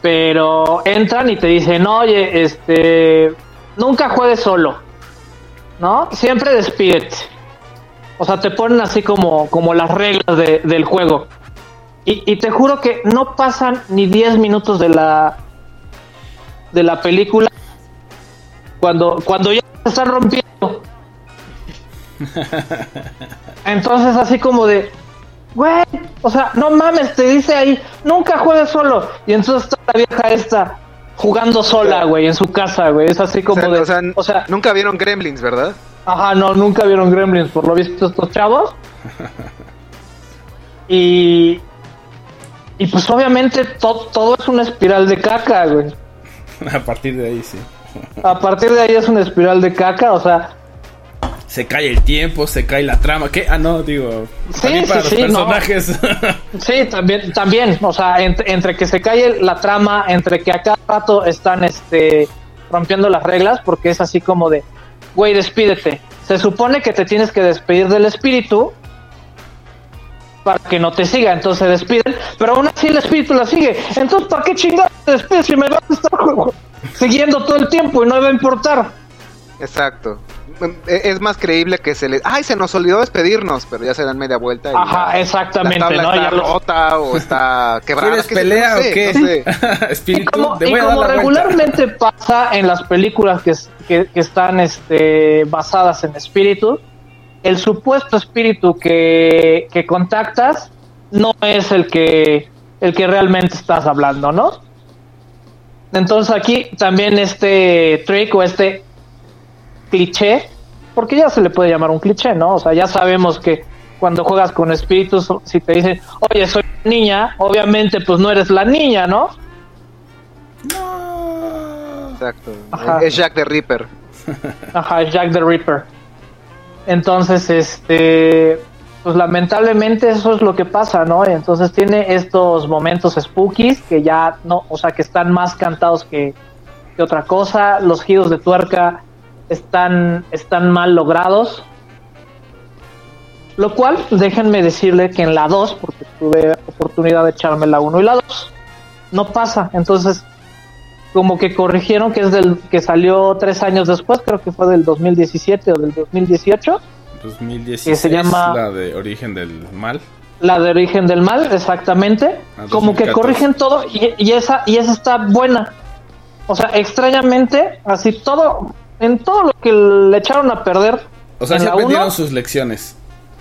pero entran y te dicen oye este nunca juegues solo no siempre despídete o sea te ponen así como como las reglas de- del juego. Y, y te juro que no pasan ni 10 minutos de la de la película cuando cuando ya se están rompiendo. <laughs> Entonces así como de güey o sea no mames te dice ahí nunca juegues solo y entonces está la vieja esta jugando sola güey en su casa güey es así como o sea, de o sea, o sea nunca vieron Gremlins, ¿verdad? Ajá, no, nunca vieron Gremlins, por lo visto estos chavos. <laughs> Y. Y pues obviamente to- todo es una espiral de caca, güey. <laughs> A partir de ahí, sí. A partir de ahí es una espiral de caca, o sea, Se cae el tiempo, se cae la trama. ¿Qué? Ah, no, digo. Sí, también para sí, los sí, no. personajes. <laughs> sí, también, también, o sea, entre, entre que se cae la trama, entre que a cada rato están este rompiendo las reglas, porque es así como de, güey, despídete. Se supone que te tienes que despedir del espíritu para que no te siga, entonces se despiden, pero aún así el espíritu la sigue. Entonces, ¿para qué chingados te despides si me vas a estar <laughs> siguiendo todo el tiempo y no me va a importar? Exacto. E- Es más creíble que se le... ¡Ay, se nos olvidó despedirnos! Pero ya se dan media vuelta. y Ajá, ya exactamente, La tabla ¿no? está Ya lo- rota o está <laughs> quebrada. ¿Quieres pelea no o qué? no sé. Y <laughs> Espíritu, como, te y como la vuelta. regularmente pasa en las películas que, que- que están este, basadas en espíritus, el supuesto espíritu que, que contactas no es el que, el que realmente estás hablando, ¿no? Entonces aquí también este trick o este cliché, porque ya se le puede llamar un cliché, ¿no? O sea, ya sabemos que cuando juegas con espíritus, si te dicen, oye, soy niña, obviamente pues no eres la niña, ¿no? Exacto. Ajá. Es Jack the Ripper. <laughs> Ajá, es Jack the Ripper. Entonces, este, pues lamentablemente eso es lo que pasa, ¿no? Entonces tiene estos momentos spookies que ya no, o sea, que están más cantados que, que otra cosa. Los giros de tuerca están, están mal logrados. Lo cual, déjenme decirle que en la 2, porque tuve oportunidad de echarme la 1 y la 2, no pasa. Entonces, como que corrigieron que es del que salió tres años después, creo que fue del 2017 o del 2018, 2016, que se llama- la de Origen del Mal. la de origen del mal, exactamente. Ah, Como que 2014. corrigen todo y, y esa y esa está buena. O sea, extrañamente, así todo en todo lo que le echaron a perder. O sea, se aprendieron uno, sus lecciones.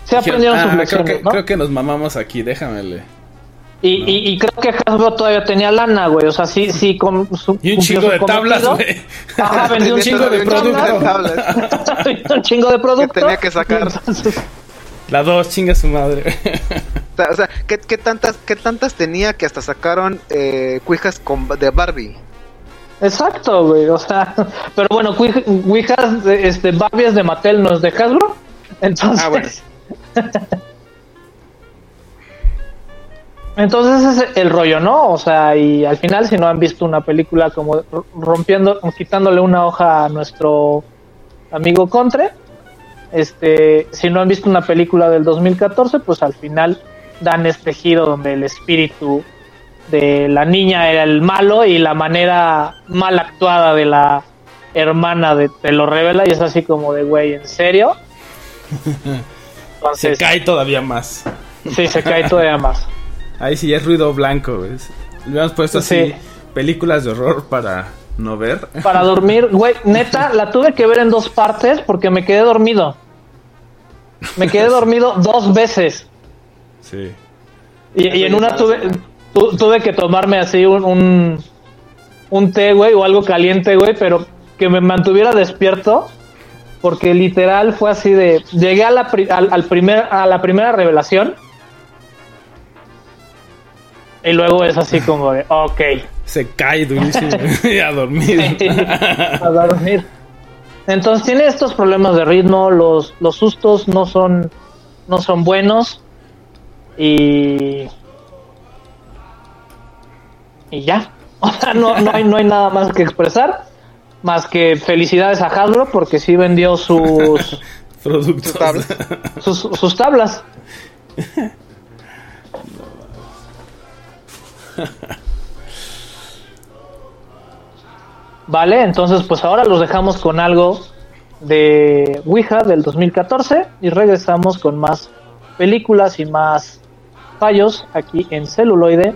se aprendieron Ah, sus creo lecciones, que, ¿no? creo que nos mamamos aquí, déjamele. Y, y- y creo que Hasbro todavía tenía lana, güey. O sea, sí, sí, con su, Y un chingo de tablas, güey. Ajá, vendió un chingo de un chingo de producto. <laughs> un chingo de producto. tenía que sacar. La dos, chinga su madre. O sea, o sea, ¿qué, qué tantas, ¿qué tantas tenía que hasta sacaron eh, cuijas con, de Barbie? Exacto, güey. O sea, <laughs> pero bueno, Ouija- Ouijas, este, Barbie es de Mattel, no es de Hasbro. Entonces, Ah, bueno. <laughs> entonces ese es el rollo, ¿no? O sea, y al final, si no han visto una película como rompiendo, quitándole una hoja a nuestro amigo Contre, este, si no han visto una película del 2014, pues al final dan este giro donde el espíritu de la niña era el malo y la manera mal actuada de la hermana de, te lo revela y es así como de, güey, ¿en serio? <laughs> Se cae todavía más. Sí, se cae todavía más. <laughs> Ahí sí es ruido blanco, güey. Le habíamos puesto así Sí. películas de horror para no ver. <laughs> Para dormir, güey, neta, la tuve que ver en dos partes porque me quedé dormido. Me quedé dormido dos veces. Sí. Y, y en una tuve, tu- tuve que tomarme así un, un, un té, güey, o algo caliente, güey, pero que me mantuviera despierto. Porque literal fue así de. Llegué a la, pri- al, al primer, a la primera revelación. Y luego es así como de, ok. Se cae durísimo <laughs> y a dormir. <laughs> a dormir. Entonces tiene estos problemas de ritmo, los, los sustos no son, no son buenos y y ya. <laughs> O sea, no, no, hay, no hay nada más que expresar, más que felicidades a Hasbro porque sí vendió sus, <laughs> Productos. tablas. sus, sus tablas. <laughs> Vale, entonces pues ahora los dejamos con algo de Ouija del 2014 y regresamos con más películas y más fallos aquí en celuloide,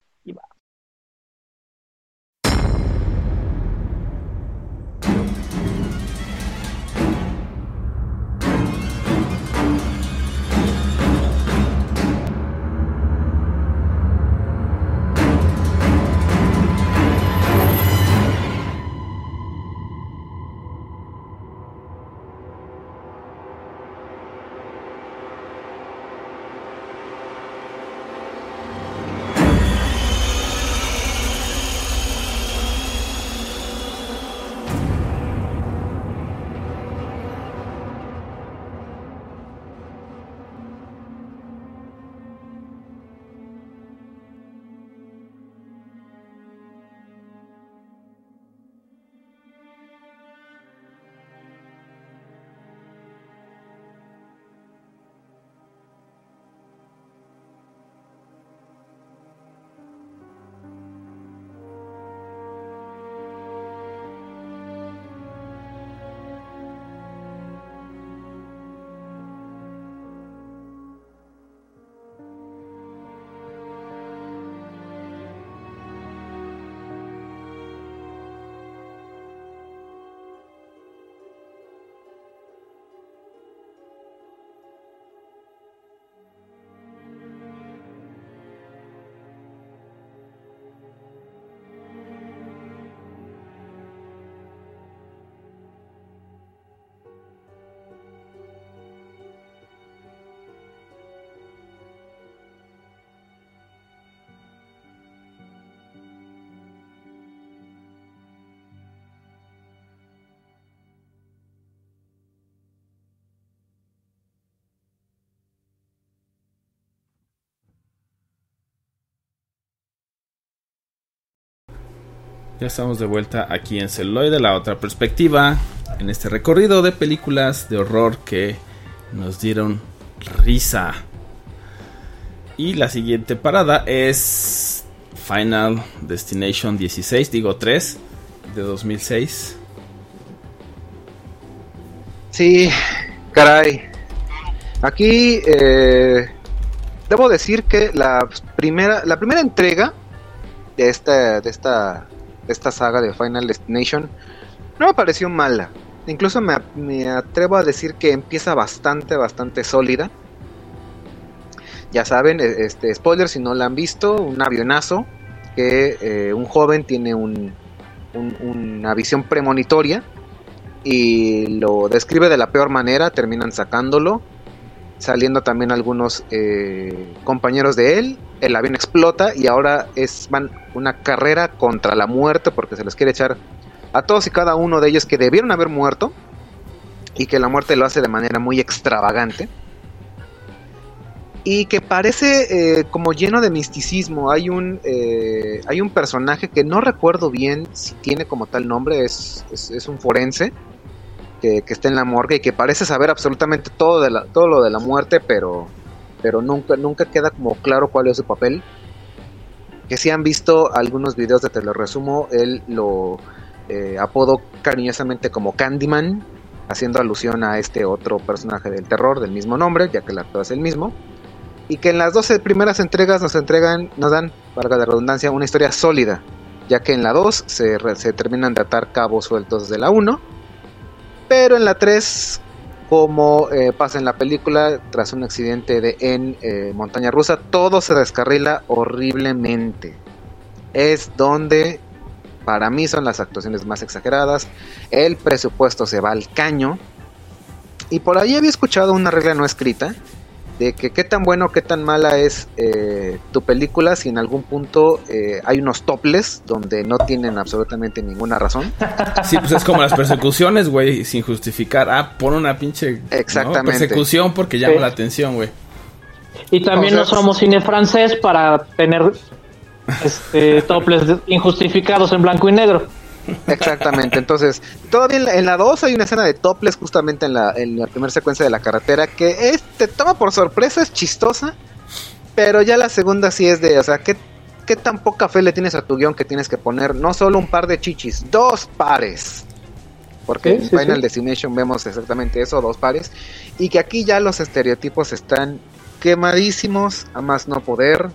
Ya estamos de vuelta aquí en Celuloide, la otra perspectiva, en este recorrido de películas de horror que nos dieron risa. Y la siguiente parada es Final Destination 16, digo 3, de 2006. Sí, caray. Aquí eh, debo decir que la primera, la primera entrega de esta, de esta, esta saga de Final Destination no me pareció mala. Incluso me, me atrevo a decir que empieza bastante, bastante sólida. Ya saben, e- este spoiler si no la han visto, un avionazo que eh, un joven tiene un, un- una visión premonitoria y lo describe de la peor manera, terminan sacándolo, saliendo también algunos eh, compañeros de él, el avión explota y ahora es van una carrera contra la muerte porque se les quiere echar a todos y cada uno de ellos que debieron haber muerto y que la muerte lo hace de manera muy extravagante y que parece eh, como lleno de misticismo. Hay un eh, hay un personaje que no recuerdo bien si tiene como tal nombre, es, es, es un forense que, que está en la morgue y que parece saber absolutamente todo de todo lo de la muerte, pero pero nunca nunca queda como claro cuál es su papel. que si han visto algunos videos de Te lo resumo, él lo eh, apodó cariñosamente como Candyman, haciendo alusión a este otro personaje del terror del mismo nombre, ya que el actor es el mismo. Y que en las 12 primeras entregas nos entregan, nos dan, valga la redundancia, una historia sólida, ya que en la 2 se, se terminan de atar cabos sueltos de la 1, pero en la 3, como eh, pasa en la película, tras un accidente de, en eh, montaña rusa, todo se descarrila horriblemente. Es donde para mí son las actuaciones más exageradas, el presupuesto se va al caño, y por ahí había escuchado una regla no escrita de que qué tan bueno, qué tan mala es eh, tu película si en algún punto eh, hay unos toples donde no tienen absolutamente ninguna razón. <laughs> Sí, pues es como las persecuciones, güey, sin justificar. Ah, pon una pinche ¿no? Exactamente. persecución porque llama Sí. la atención, güey. Y también O sea, no somos cine francés para tener este, <laughs> toples injustificados en blanco y negro. Exactamente, entonces todavía en la, en la 2 hay una escena de toples justamente en la, en la primera secuencia de la carretera que es, te toma por sorpresa, es chistosa, pero ya la segunda sí es de, o sea, ¿qué, qué tan poca fe le tienes a tu guion que tienes que poner no solo un par de chichis, dos pares? Porque Sí, en sí, Final sí. Destination vemos exactamente eso, dos pares, y que aquí ya los estereotipos están quemadísimos a más no poder.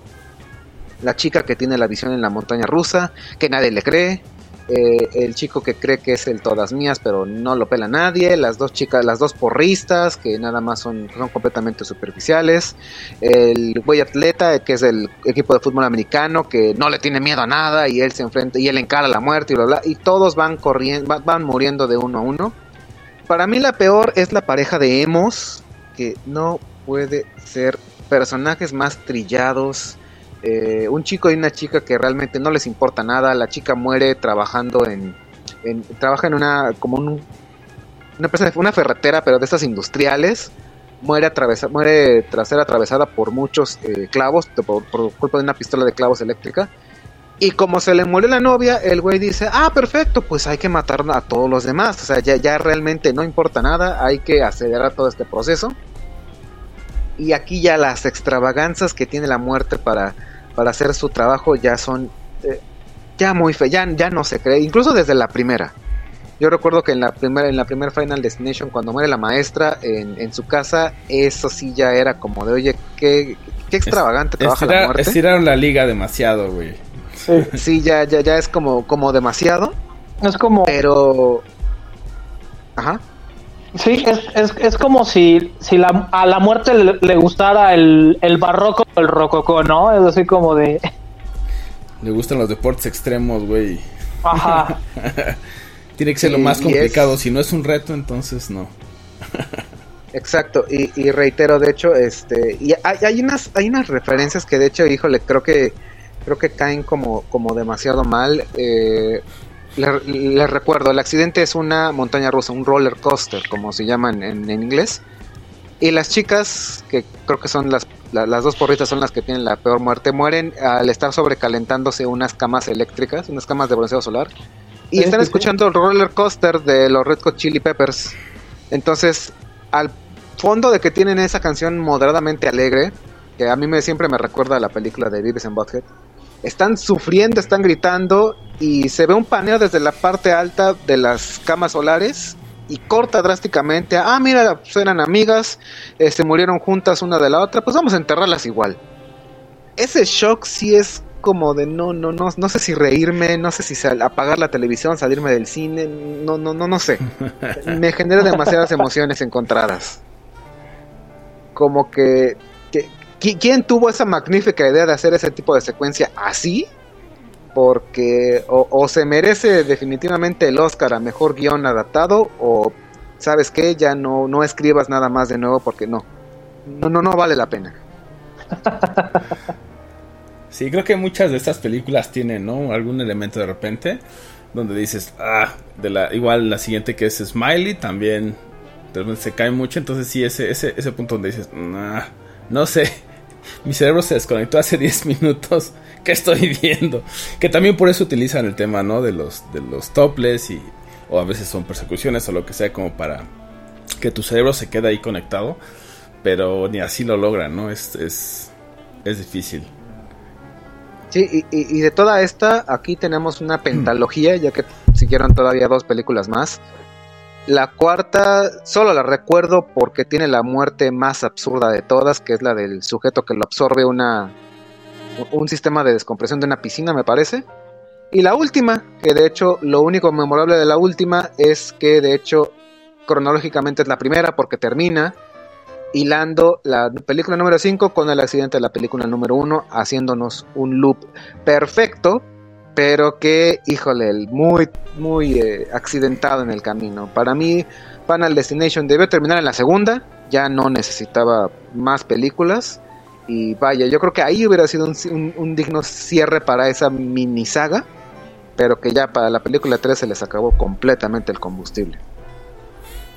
La chica que tiene la visión en la montaña rusa, que nadie le cree, eh, el chico que cree que es el todas mías pero no lo pela nadie, las dos chicas, las dos porristas que nada más son, son completamente superficiales, el güey atleta que es el equipo de fútbol americano que no le tiene miedo a nada y él se enfrenta y él encara la muerte y bla bla y todos van corriendo, van, muriendo de uno a uno. Para mí la peor es la pareja de emos que no puede ser personajes más trillados, eh, un chico y una chica que realmente no les importa nada. La chica muere trabajando en, trabaja en una como un- una empresa, una ferretera, pero de estas industriales. Muere muere tras ser atravesada por muchos eh, clavos por, culpa de una pistola de clavos eléctrica. Y como se le murió la novia, el güey dice, ah, perfecto, pues hay que matar a todos los demás. O sea, ya, ya realmente no importa nada, hay que acelerar todo este proceso. Y aquí ya las extravaganzas que tiene la muerte para, para hacer su trabajo ya son eh, ya muy fe, ya, ya no se cree, incluso desde la primera. Yo recuerdo que en la primera, en la primera Final Destination, cuando muere la maestra en, en su casa, eso sí ya era como de, oye, qué, qué extravagante trabaja la muerte. estiraron la liga demasiado, güey. Sí. Sí, ya, ya, ya es como, como demasiado, Es como, pero... Ajá. Sí, es, es, es como si, si la, a la muerte le, le gustara el, el barroco o el rococó, ¿no? Es así como de, <laughs> Le gustan los deportes extremos, güey. ajá. <laughs> Tiene que ser lo más complicado. es- Si no es un reto, entonces no. <laughs> Exacto, y, y reitero, de hecho, este, y hay, hay unas, hay unas referencias que de hecho, híjole, creo que, creo que caen como, como demasiado mal. Eh, les, les recuerdo, el accidente es una montaña rusa, un roller coaster, como se llaman en, en inglés. Y las chicas, que creo que son las, la- las dos porritas son las que tienen la peor muerte, mueren al estar sobrecalentándose unas camas eléctricas, unas camas de bronceado solar. Y están escuchando el roller coaster de los Red Hot Chili Peppers. Entonces, al fondo de que tienen esa canción moderadamente alegre, que a mí me, siempre me recuerda a la película de Beavis and Butthead, están sufriendo, están gritando y se ve un paneo desde la parte alta de las camas solares y corta drásticamente. a, Ah, mira, pues eran amigas, eh, se murieron juntas una de la otra, pues vamos a enterrarlas igual. Ese shock sí es como de no, no, no, no sé si reírme, no sé si sal- apagar la televisión, salirme del cine, no, no, no, no sé. <laughs> Me genera demasiadas emociones encontradas. Como que, que ¿qui- ¿quién tuvo esa magnífica idea de hacer ese tipo de secuencia así? Porque o, se merece definitivamente el Oscar a mejor guion adaptado o sabes qué, ya no, no escribas nada más de nuevo porque no, no, no, no vale la pena. <laughs> Sí, creo que muchas de estas películas tienen, ¿no? Algún elemento de repente donde dices, ah, de la, igual la siguiente que es Smiley también se cae mucho, entonces sí, ese, ese, ese punto donde dices, nah, no sé, <laughs> mi cerebro se desconectó hace <laughs> 10 minutos, ¿qué estoy viendo? Que también por eso utilizan el tema, ¿no? De los, de los toples y, o a veces son persecuciones o lo que sea como para que tu cerebro se quede ahí conectado, pero ni así lo logran, ¿no? Es, es, es difícil. Sí, y, y- y de toda esta, aquí tenemos una pentalogía, ya que siguieron todavía dos películas más. La cuarta, solo la recuerdo porque tiene la muerte más absurda de todas, que es la del sujeto que lo absorbe una un sistema de descompresión de una piscina, me parece. Y la última, que de hecho lo único memorable de la última es que de hecho cronológicamente es la primera porque termina hilando la película número 5 con el accidente de la película número 1, haciéndonos un loop perfecto, pero que, híjole, muy, muy eh, accidentado en el camino. Para mí, Final Destination debió terminar en la segunda, ya no necesitaba más películas. Y vaya, yo creo que ahí hubiera sido un, un- un digno cierre para esa mini saga, pero que ya para la película 3 se les acabó completamente el combustible.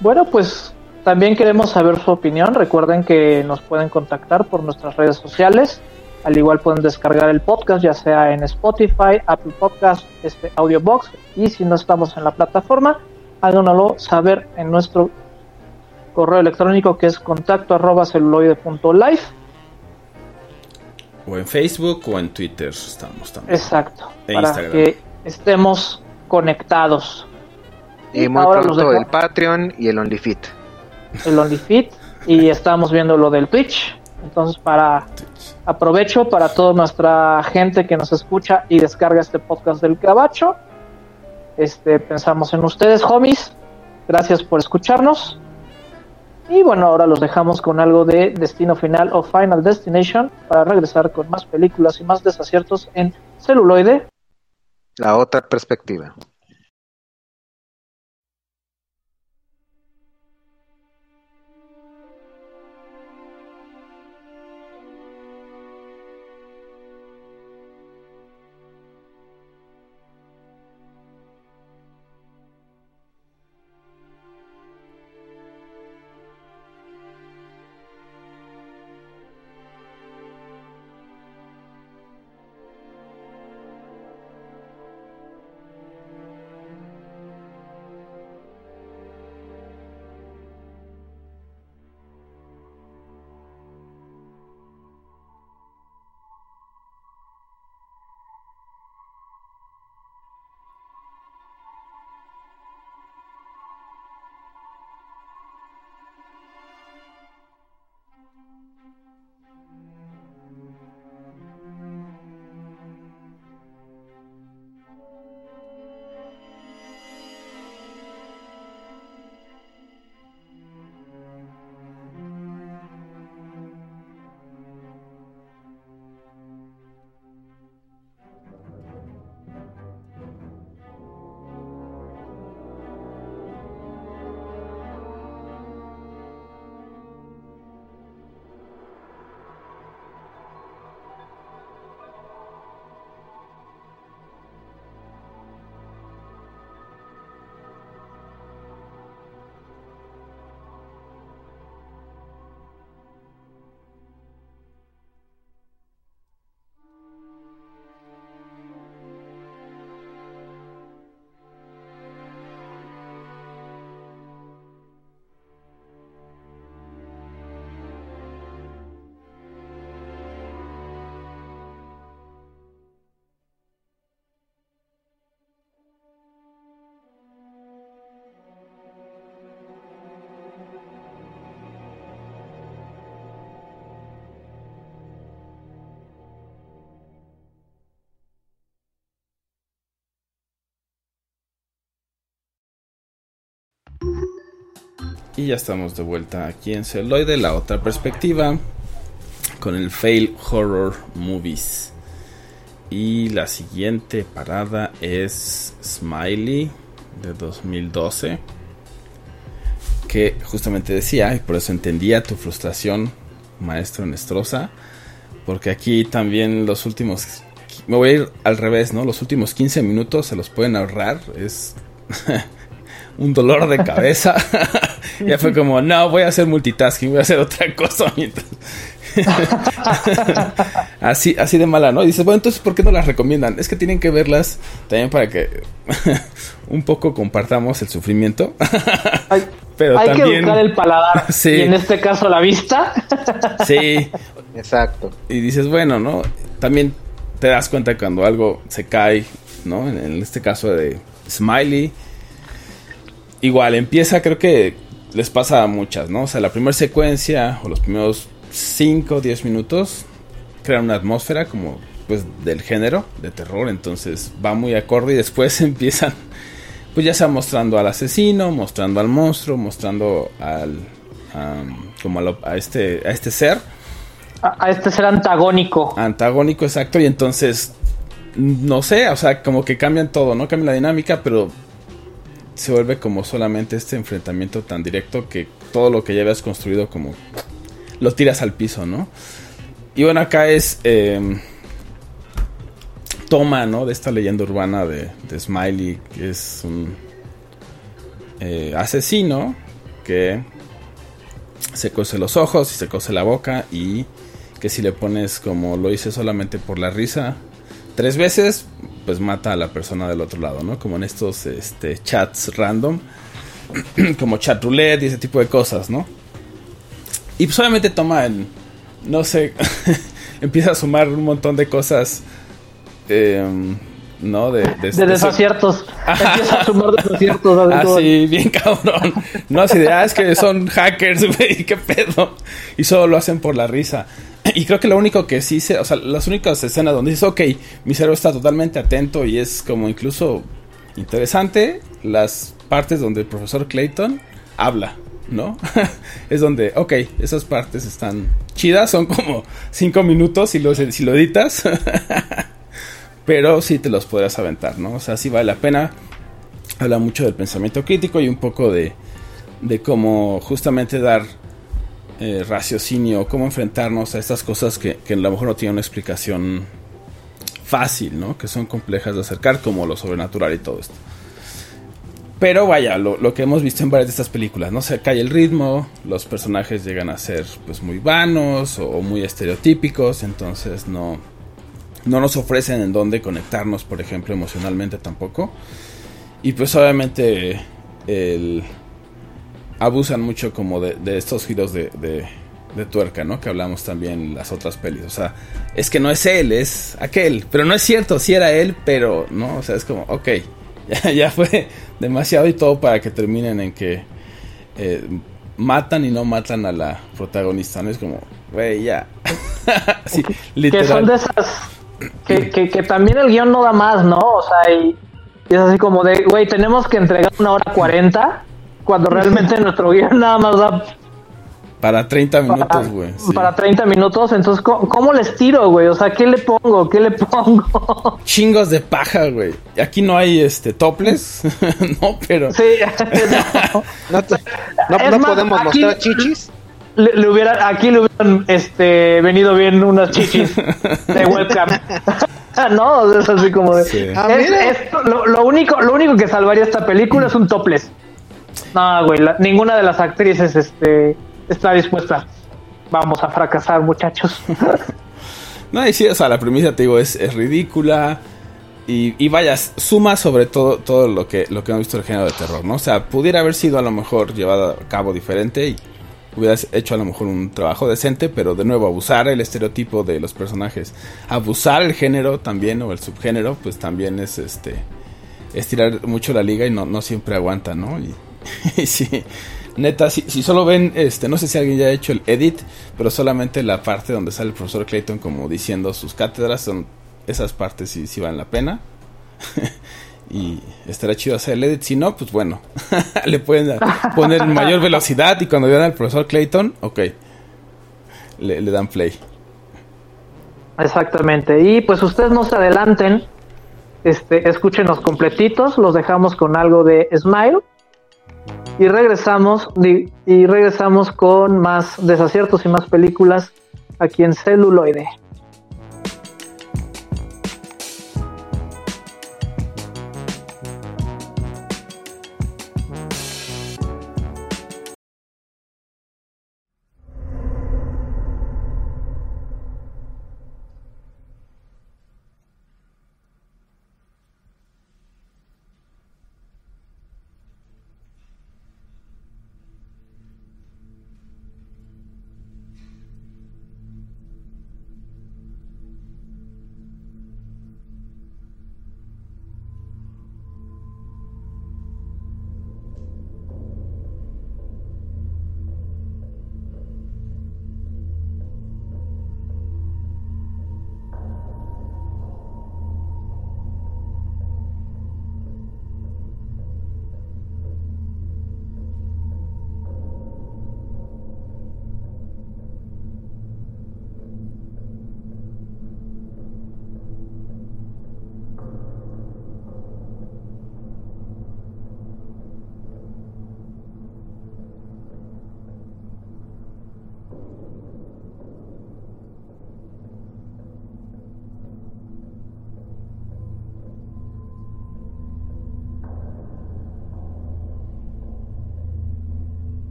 Bueno, pues también queremos saber su opinión. Recuerden que nos pueden contactar por nuestras redes sociales. Al igual pueden descargar el podcast ya sea en Spotify, Apple Podcast, este Audiobox y si no estamos en la plataforma, háganoslo saber en nuestro correo electrónico que es contacto arroba celuloide.life. O en Facebook o en Twitter estamos también. Exacto. E para Instagram. que estemos conectados. Y muy ahora pronto el Patreon y el OnlyFit. el OnlyFit y estamos viendo lo del Twitch. Entonces, para aprovecho para toda nuestra gente que nos escucha y descarga este podcast del Cabacho. Este, pensamos en ustedes, homies. Gracias por escucharnos. Y bueno, ahora los dejamos con algo de Destino Final o Final Destination para regresar con más películas y más desaciertos en celuloide. La otra perspectiva. Y ya estamos de vuelta aquí en Celoide, la otra perspectiva, con el Fail Horror Movies. Y la siguiente parada es Smiley de 2012. Que justamente decía, y por eso entendía tu frustración, maestro Nestrosa. Porque aquí también los últimos. Me voy a ir al revés, ¿no? Los últimos 15 minutos se los pueden ahorrar. Es <laughs> un dolor de cabeza. <laughs> ya fue como, no, voy a hacer multitasking, voy a hacer otra cosa mientras. <laughs> así, así de mala, ¿no? Y dices, bueno, entonces, ¿por qué no las recomiendan? Es que tienen que verlas también para que <laughs> un poco compartamos el sufrimiento. Hay, <laughs> Pero hay que también. educar el paladar Sí. y en este caso la vista. Sí, Exacto. y dices, bueno, ¿no? También te das cuenta cuando algo se cae, ¿no? En, en este caso de Smiley. Igual, empieza, creo que les pasa a muchas, ¿no? O sea, la primera secuencia o los primeros 5 o 10 minutos crean una atmósfera como pues del género de terror, entonces va muy acorde y después <laughs> empiezan pues ya sea mostrando al asesino, mostrando al monstruo, mostrando al am, como a, lo- a este a este ser A, a este ser antagónico. antagónico exacto y entonces no sé, o sea, como que cambian todo, ¿no? Cambia la dinámica, pero se vuelve como solamente este enfrentamiento tan directo que todo lo que ya habías construido como lo tiras al piso, ¿no? Y bueno, acá es eh, toma, ¿no? De esta leyenda urbana de, de Smiley, que es un eh, asesino que se cose los ojos y se cose la boca y que si le pones como lo hice solamente por la risa tres veces, pues mata a la persona del otro lado, ¿no? Como en estos este, chats random, <clears throat> como chat roulette y ese tipo de cosas, ¿no? Y pues obviamente toma en, no sé, <laughs> empieza a sumar un montón de cosas, em, ¿no? De, de- De de- desaciertos. <laughs> Empieza a sumar desaciertos. así Ah, bien cabrón. No, así de, ah, es que son hackers, <laughs> güey, qué pedo. Y solo lo hacen por la risa. <laughs> Y creo que lo único que sí se, o sea, las únicas escenas donde dices, ok, mi cerebro está totalmente atento y es como incluso interesante, las partes donde el profesor Clayton habla, ¿no? <laughs> es donde, ok, esas partes están chidas, son como cinco minutos si lo, si lo editas. <laughs> Pero sí te los podrías aventar, ¿no? O sea, sí vale la pena habla mucho del pensamiento crítico y un poco de, de cómo justamente dar eh, raciocinio, cómo enfrentarnos a estas cosas que, que a lo mejor no tienen una explicación fácil, ¿no? Que son complejas de acercar, como lo sobrenatural y todo esto. Pero vaya, lo, lo que hemos visto en varias de estas películas, ¿no? Se cae el ritmo, los personajes llegan a ser pues muy vanos o, muy estereotípicos, entonces no, no nos ofrecen en dónde conectarnos, por ejemplo, emocionalmente tampoco. Y pues obviamente el, abusan mucho como de, de estos giros de, de, de tuerca, ¿no? Que hablamos también en las otras pelis. O sea, es que no es él, es aquel. Pero no es cierto, sí era él, pero no, o sea, es como, ok, <laughs> ya, ya fue demasiado y todo para que terminen en que eh, matan y no matan a la protagonista, ¿no? Es como, güey, ya. <laughs> sí, que son de esas que, que, que también el guion no da más, ¿no? O sea, y, y es así como de, güey, tenemos que entregar una hora cuarenta cuando realmente nuestro guion nada más da Para 30 para, minutos, güey. sí. para 30 minutos. Entonces, ¿cómo, cómo les tiro, güey? O sea, ¿qué le pongo? ¿Qué le pongo? <laughs> Chingos de paja, güey. Aquí no hay este toples, <laughs> no, pero sí, no. <laughs> No, te- no- Es no más, podemos aquí- mostrar chichis. Le, le hubiera, aquí le hubieran este, venido bien unas chichis de webcam. no, es así como de. Sí. Ah, es- mira. es- lo, lo único, lo único que salvaría esta película es un topless. No, güey, ninguna de las actrices este, está dispuesta. Vamos a fracasar, muchachos. <laughs> No, y sí, o sea, la premisa, te digo, es, es ridícula. Y, y vaya, suma sobre todo todo lo que, lo que hemos visto del género de terror, ¿no? O sea, pudiera haber sido a lo mejor llevado a cabo diferente y hubieras hecho a lo mejor un trabajo decente, pero de nuevo, abusar el estereotipo de los personajes, abusar el género también, o el subgénero, pues también es este estirar mucho la liga y no, no siempre aguanta, ¿no? <laughs> sí, neta, si, si solo ven, este, no sé si alguien ya ha hecho el edit, pero solamente la parte donde sale el profesor Clayton como diciendo sus cátedras, son esas partes sí, sí valen la pena. <laughs> y estará chido hacer el edit. Si no, pues bueno, <laughs> le pueden poner mayor velocidad y cuando vean al profesor Clayton, ok, le, le dan play. Exactamente. Y pues ustedes no se adelanten. Este, escúchenos completitos. Los dejamos con algo de Smile. Y regresamos. Y regresamos con más desaciertos y más películas aquí en celuloide.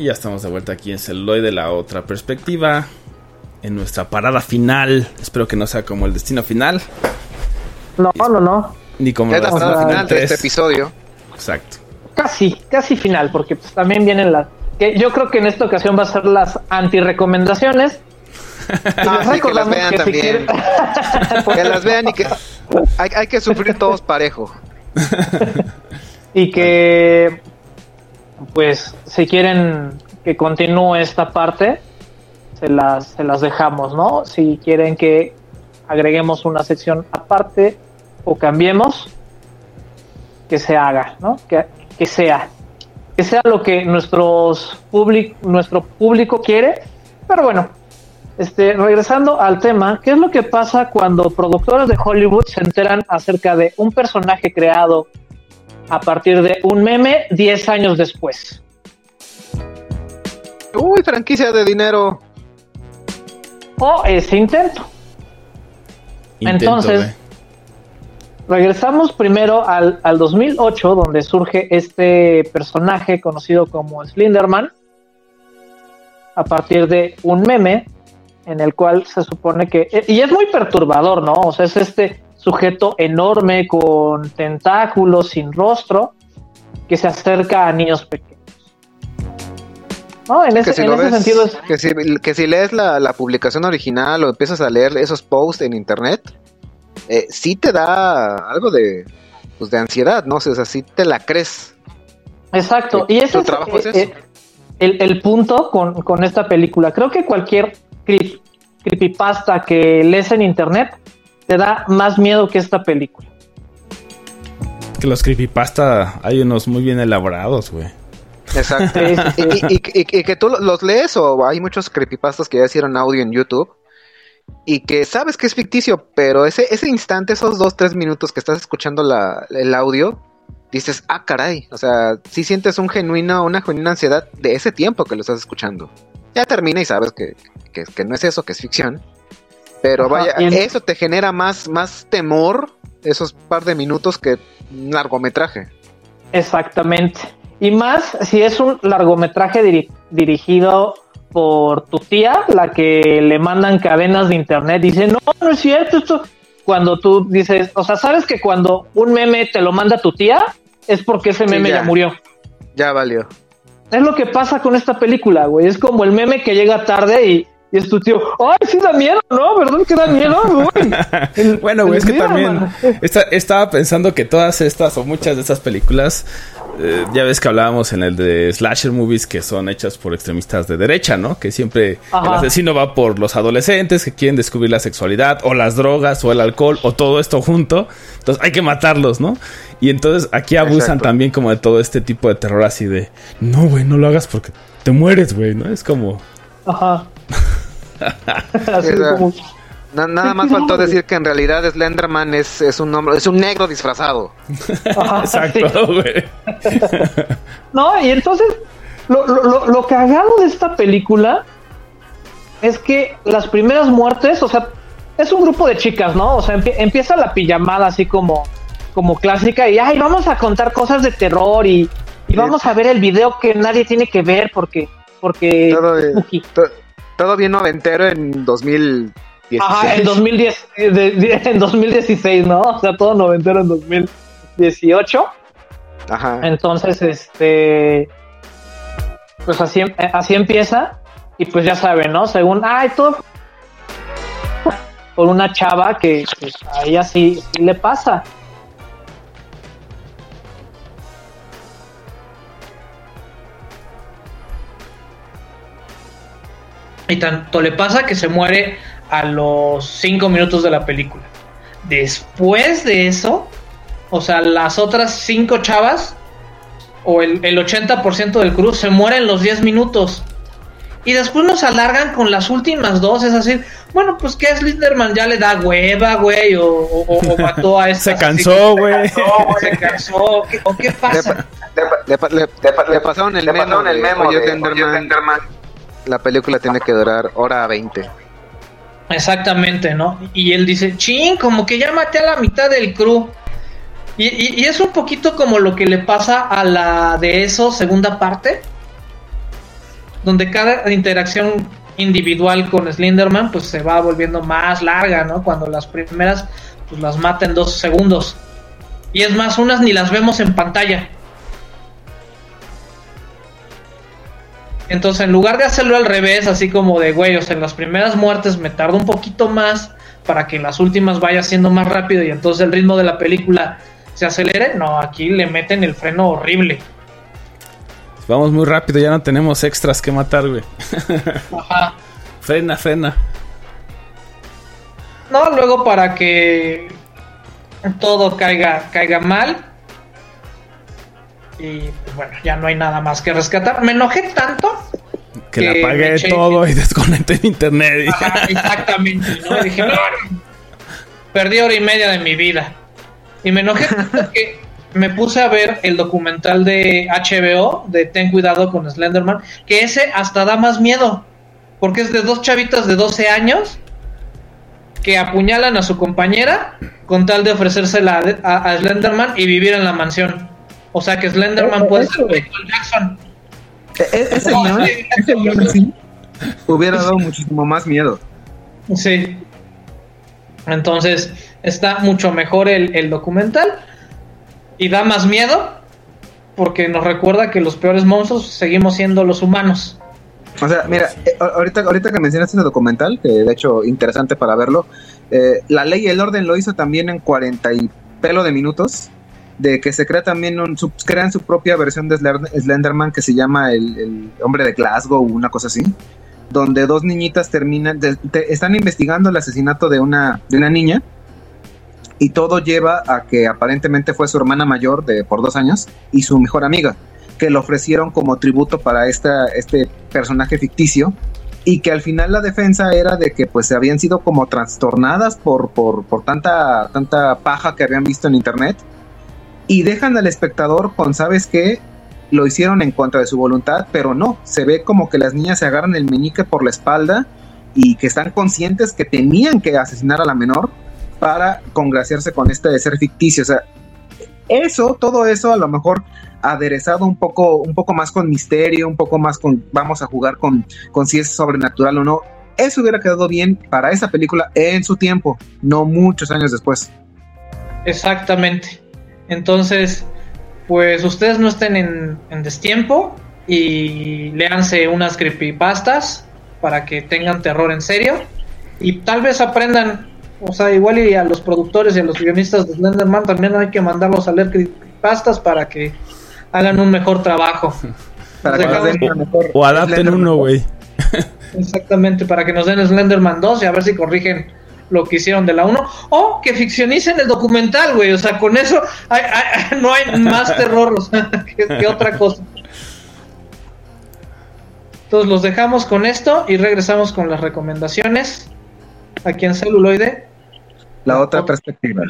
Y ya estamos de vuelta aquí en Celuloide, la otra perspectiva. En nuestra parada final. Espero que no sea como el destino final. No, no, no. Ni como parada destino final de este episodio. Exacto. Casi, casi final, porque pues también vienen las. Que yo creo que en esta ocasión va a ser las anti-recomendaciones. <laughs> Ah, sí, que las vean que si también. quieren- <laughs> Que las vean y que hay, hay que sufrir todos parejo. y que pues si quieren que continúe esta parte se las se las dejamos no si quieren que agreguemos una sección aparte o cambiemos que se haga no que, que sea que sea lo que nuestros public, nuestro público quiere. Pero bueno este, regresando al tema, ¿qué es lo que pasa cuando productores de Hollywood se enteran acerca de un personaje creado a partir de un meme 10 años después. Uy, franquicia de dinero. O ese intento. Intento Entonces, de- Regresamos primero al, al 2008, donde surge este personaje conocido como Slenderman, a partir de un meme en el cual se supone que... Y es muy perturbador, ¿no? O sea, es este sujeto enorme con tentáculos, sin rostro, que se acerca a niños pequeños. ¿No? En Que ese, si, en ese ves- sentido es... que si, que si lees la, la publicación original o empiezas a leer esos posts en internet, eh, sí te da algo de, pues, de ansiedad, ¿no? O sea, sí te la crees. Exacto. Tu- Y ese tu es, trabajo es eh, eso. eh, el, el punto con, con esta película. Creo que cualquier creep- creepypasta que lees en internet te da más miedo que esta película. Que los creepypasta hay unos muy bien elaborados, güey. Exacto. Sí, sí, sí. y, y- y- y que tú los lees o hay muchos creepypastas que ya hicieron audio en YouTube y que sabes que es ficticio, pero ese, ese instante, esos dos, tres minutos que estás escuchando la, el audio, dices, ah, caray, o sea, si sientes un genuino, una genuina ansiedad de ese tiempo que lo estás escuchando. Ya termina y sabes que, que, que no es eso, que es ficción. Pero Ajá, vaya, eso te genera más, más temor esos par de minutos que un largometraje. Exactamente. Y más si es un largometraje diri- dirigido por tu tía, la que le mandan cadenas de internet, dice, no, no es cierto, esto. Cuando tú dices, o sea, sabes que cuando un meme te lo manda tu tía, es porque ese Sí, meme ya. ya murió. Ya valió. Es lo que pasa con esta película, güey. Es como el meme que llega tarde y, y es tu tío. Ay, sí da miedo, ¿no? ¿Verdad que da miedo, güey? El- <laughs> Bueno, güey, es que también estaba pensando que todas estas o muchas de estas películas, eh, ya ves que hablábamos en el de slasher movies que son hechas por extremistas de derecha, ¿no? Que siempre Ajá. el asesino va por los adolescentes que quieren descubrir la sexualidad o las drogas o el alcohol o todo esto junto. Entonces hay que matarlos, ¿no? Y entonces aquí abusan Exacto. también como de todo este tipo de terror así de, no, güey, no lo hagas porque te mueres, güey, ¿no? Es como... Ajá. <laughs> Así O sea, como- Na- nada más faltó decir que en realidad Slenderman es, es un hombre, es un negro disfrazado. ajá. <laughs> Exacto, güey. <laughs> No, y entonces, lo, lo, lo, lo cagado de esta película es que las primeras muertes, o sea, es un grupo de chicas, ¿no? O sea, empie- empieza la pijamada así como, como clásica y, ay, vamos a contar cosas de terror y, y vamos a ver el video que nadie tiene que ver porque, porque... Todo, todo bien noventero en 2016. Ajá, en 2010, eh, de- de- <laughs> en 2016, ¿no? O sea, todo noventero en 2018. Ajá. Entonces, este, pues así, eh, así empieza y pues ya saben, ¿no? Según, ay, todo por una chava que pues, a ella sí, sí le pasa. Y tanto le pasa que se muere a los cinco minutos de la película. Después de eso, o sea, las otras cinco chavas o el, el 80% del crew se muere en los 10 minutos. Y después nos alargan con las últimas dos. Es así, bueno, pues que Slenderman ya le da hueva, güey, o, o- o- o mató a <laughs> esta. Se cansó, güey. Se cansó, ¿qué- ¿o qué Le, pasa? le le- le- le pasaron el Le memo, pasaron el memo "Oye, de, Slenderman, "Oye, Slenderman". La película tiene que durar hora 20. Exactamente, ¿no? Y él dice, ching, como que ya maté a la mitad del crew. Y, es un poquito como lo que le pasa a la de eso, segunda parte. donde cada interacción individual con Slenderman pues se va volviendo más larga, ¿no? Cuando las primeras pues las mata en dos segundos. Y es más, unas ni las vemos en pantalla. Entonces, en lugar de hacerlo al revés, así como de, güey, o sea, en las primeras muertes me tardo un poquito más para que en las últimas vaya siendo más rápido y entonces el ritmo de la película se acelere, no, aquí le meten el freno horrible. Vamos muy rápido, ya no tenemos extras que matar, güey. Ajá. <laughs> frena, frena. No, luego para que todo caiga, caiga mal. Y pues, bueno, ya no hay nada más que rescatar. Me enojé tanto. Que, la Que apagué me eché- todo y <laughs> desconecté el internet. Ajá, exactamente, ¿no? Y dije, "No, perdí hora y media de mi vida. Y me enojé tanto <laughs> que me puse a ver el documental de HBO de Ten cuidado con Slenderman, que ese hasta da más miedo, porque es de dos chavitas de 12 años que apuñalan a su compañera con tal de ofrecérsela a, a Slenderman y vivir en la mansión. O sea que Slenderman Eh, puede eso, ser. Michael Jackson. E- e- ese No, guion, sí, ese guion sí hubiera dado muchísimo más miedo. Sí. Entonces, está mucho mejor el, el documental y da más miedo porque nos recuerda que los peores monstruos seguimos siendo los humanos. O sea, mira, eh, ahorita, ahorita que mencionaste ese documental, que de hecho interesante para verlo, eh, la ley y el orden lo hizo también en 40 y pelo de minutos, de que se crea también un, su- crean su propia versión de Slender- Slenderman que se llama el, el hombre de Glasgow, una cosa así, donde dos niñitas terminan, están investigando el asesinato de una, de una niña y todo lleva a que aparentemente fue su hermana mayor de por dos años y su mejor amiga que lo ofrecieron como tributo para esta, este personaje ficticio y que al final la defensa era de que pues habían sido como trastornadas por, por, por tanta, tanta paja que habían visto en internet y dejan al espectador con, ¿sabes qué? Lo hicieron en contra de su voluntad, pero no, se ve como que las niñas se agarran el meñique por la espalda y que están conscientes que tenían que asesinar a la menor para congraciarse con este ser ficticio, o sea, eso, todo eso a lo mejor aderezado un poco, un poco más con misterio, un poco más con vamos a jugar con, con si es sobrenatural o no. Eso hubiera quedado bien para esa película en su tiempo, no muchos años después. Exactamente. Entonces, pues ustedes no estén en, en destiempo y léanse unas creepypastas para que tengan terror en serio y tal vez aprendan, o sea, igual y a los productores y a los guionistas de Slenderman también hay que mandarlos a leer creepypastas para que hagan un mejor trabajo. <laughs> Para que nos den una mejor O adapten Slenderman. uno, güey. Exactamente, para que nos den Slenderman 2 y a ver si corrigen lo que hicieron de la 1 o que ficcionicen el documental, güey, o sea, con eso hay- hay- <laughs> no hay más terror o sea, <laughs> que, que otra cosa. Entonces los dejamos con esto y regresamos con las recomendaciones aquí en celuloide. La otra perspectiva.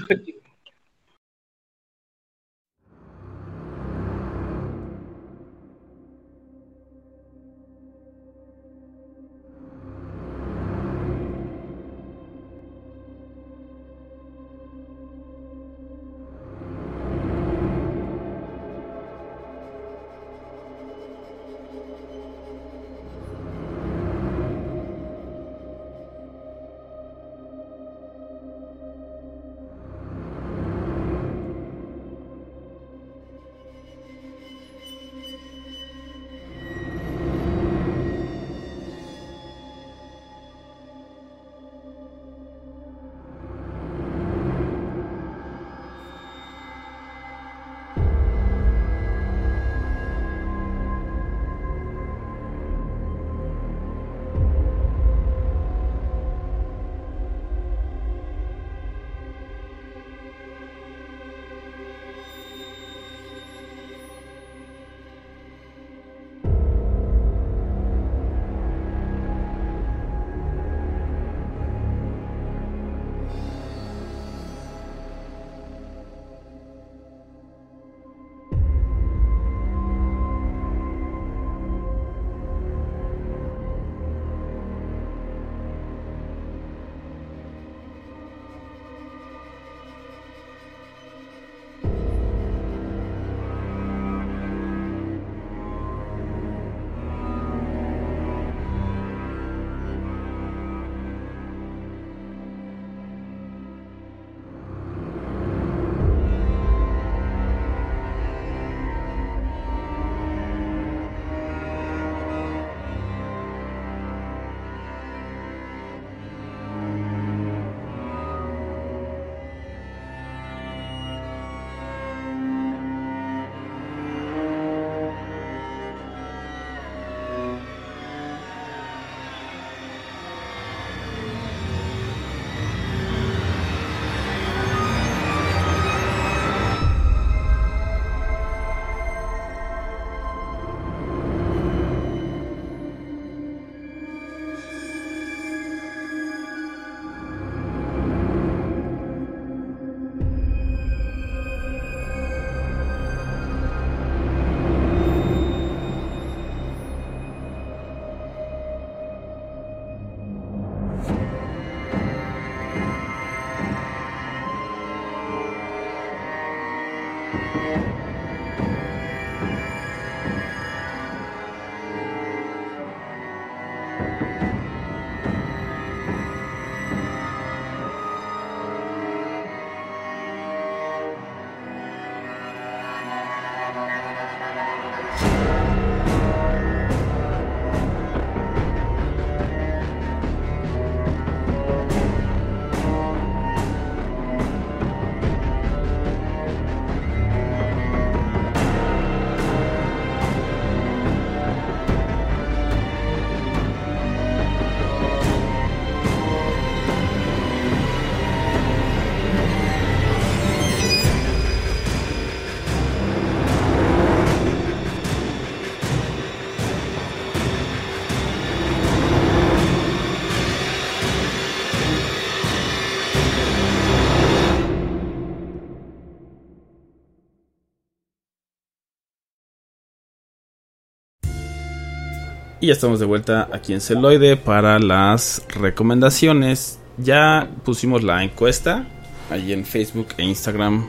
Y ya estamos de vuelta aquí en Celoide para las recomendaciones. Ya pusimos la encuesta ahí en Facebook e Instagram.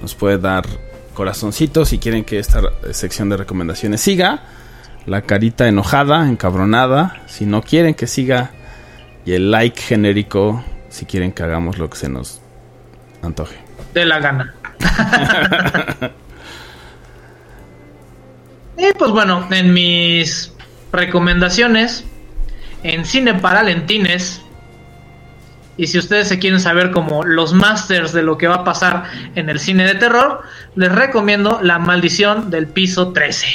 Nos puede dar corazoncito si quieren que esta sección de recomendaciones siga. La carita enojada, encabronada, si no quieren que siga. Y el like genérico si quieren que hagamos lo que se nos antoje. De la gana. y <laughs> pues bueno, en mis recomendaciones, en Cine Paralentines, y si ustedes se quieren saber como los masters de lo que va a pasar en el cine de terror, les recomiendo La Maldición del Piso 13.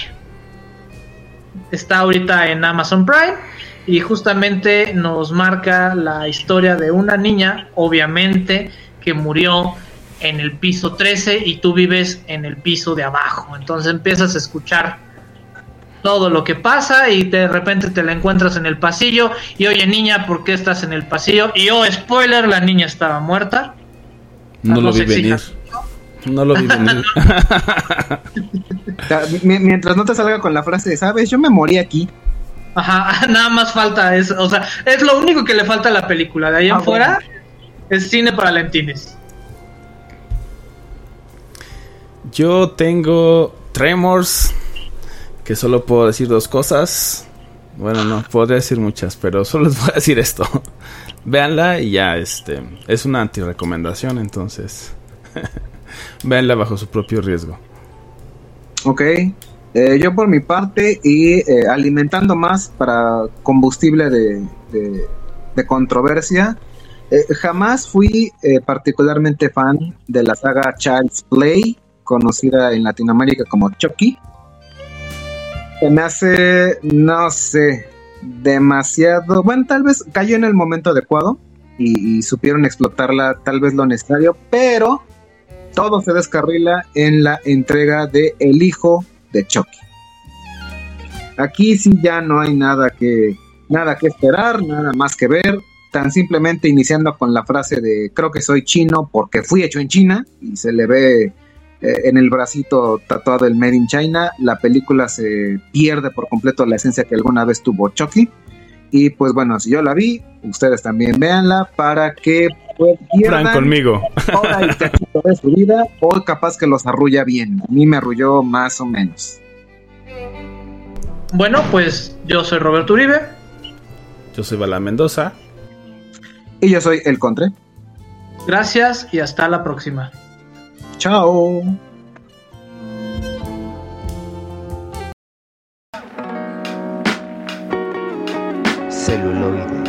Está ahorita en Amazon Prime y justamente nos marca la historia de una niña, obviamente, que murió en el piso 13 y tú vives en el piso de abajo. Entonces empiezas a escuchar todo lo que pasa y de repente te la encuentras en el pasillo y oye niña, ¿por qué estás en el pasillo? Y oh, spoiler, la niña estaba muerta. No, lo vi venir. No lo vi venir. <laughs> Mientras no te salga con la frase, ¿sabes? Yo me morí aquí. Ajá, <laughs> nada más falta eso. O sea, es lo único que le falta a la película. De ahí en fuera es cine para lentines. Yo tengo Tremors, que solo puedo decir dos cosas. Bueno, no, podría decir muchas, pero solo les voy a decir esto. <laughs> Véanla y ya, este, es una anti-recomendación, entonces. <laughs> Véanla bajo su propio riesgo. Ok. Eh, yo por mi parte y eh, alimentando más para combustible de, de, controversia, eh, jamás fui particularmente fan de la saga Child's Play, conocida en Latinoamérica como Chucky. Se me hace, no sé, demasiado, bueno, tal vez cayó en el momento adecuado y, y supieron explotarla tal vez lo necesario, pero todo se descarrila en la entrega de El Hijo de Chucky. Aquí sí ya no hay nada que nada que esperar, nada más que ver, tan simplemente iniciando con la frase de creo que soy chino porque fui hecho en China y se le ve en el bracito tatuado el Made in China, la película se pierde por completo la esencia que alguna vez tuvo Chucky. Y pues bueno, si yo la vi, ustedes también véanla para que pues, pierdan conmigo. Toda el cachito de su vida o capaz que los arrulla bien. A mí me arrulló más o menos. Bueno, pues yo soy Roberto Uribe. Yo soy Bala Mendoza. Y yo soy El Contre. Gracias y hasta la próxima. Chao. Celuloide.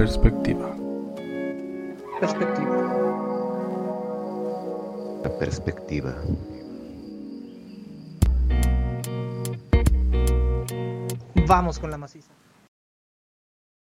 Perspectiva. Perspectiva. La perspectiva. Vamos con la maciza.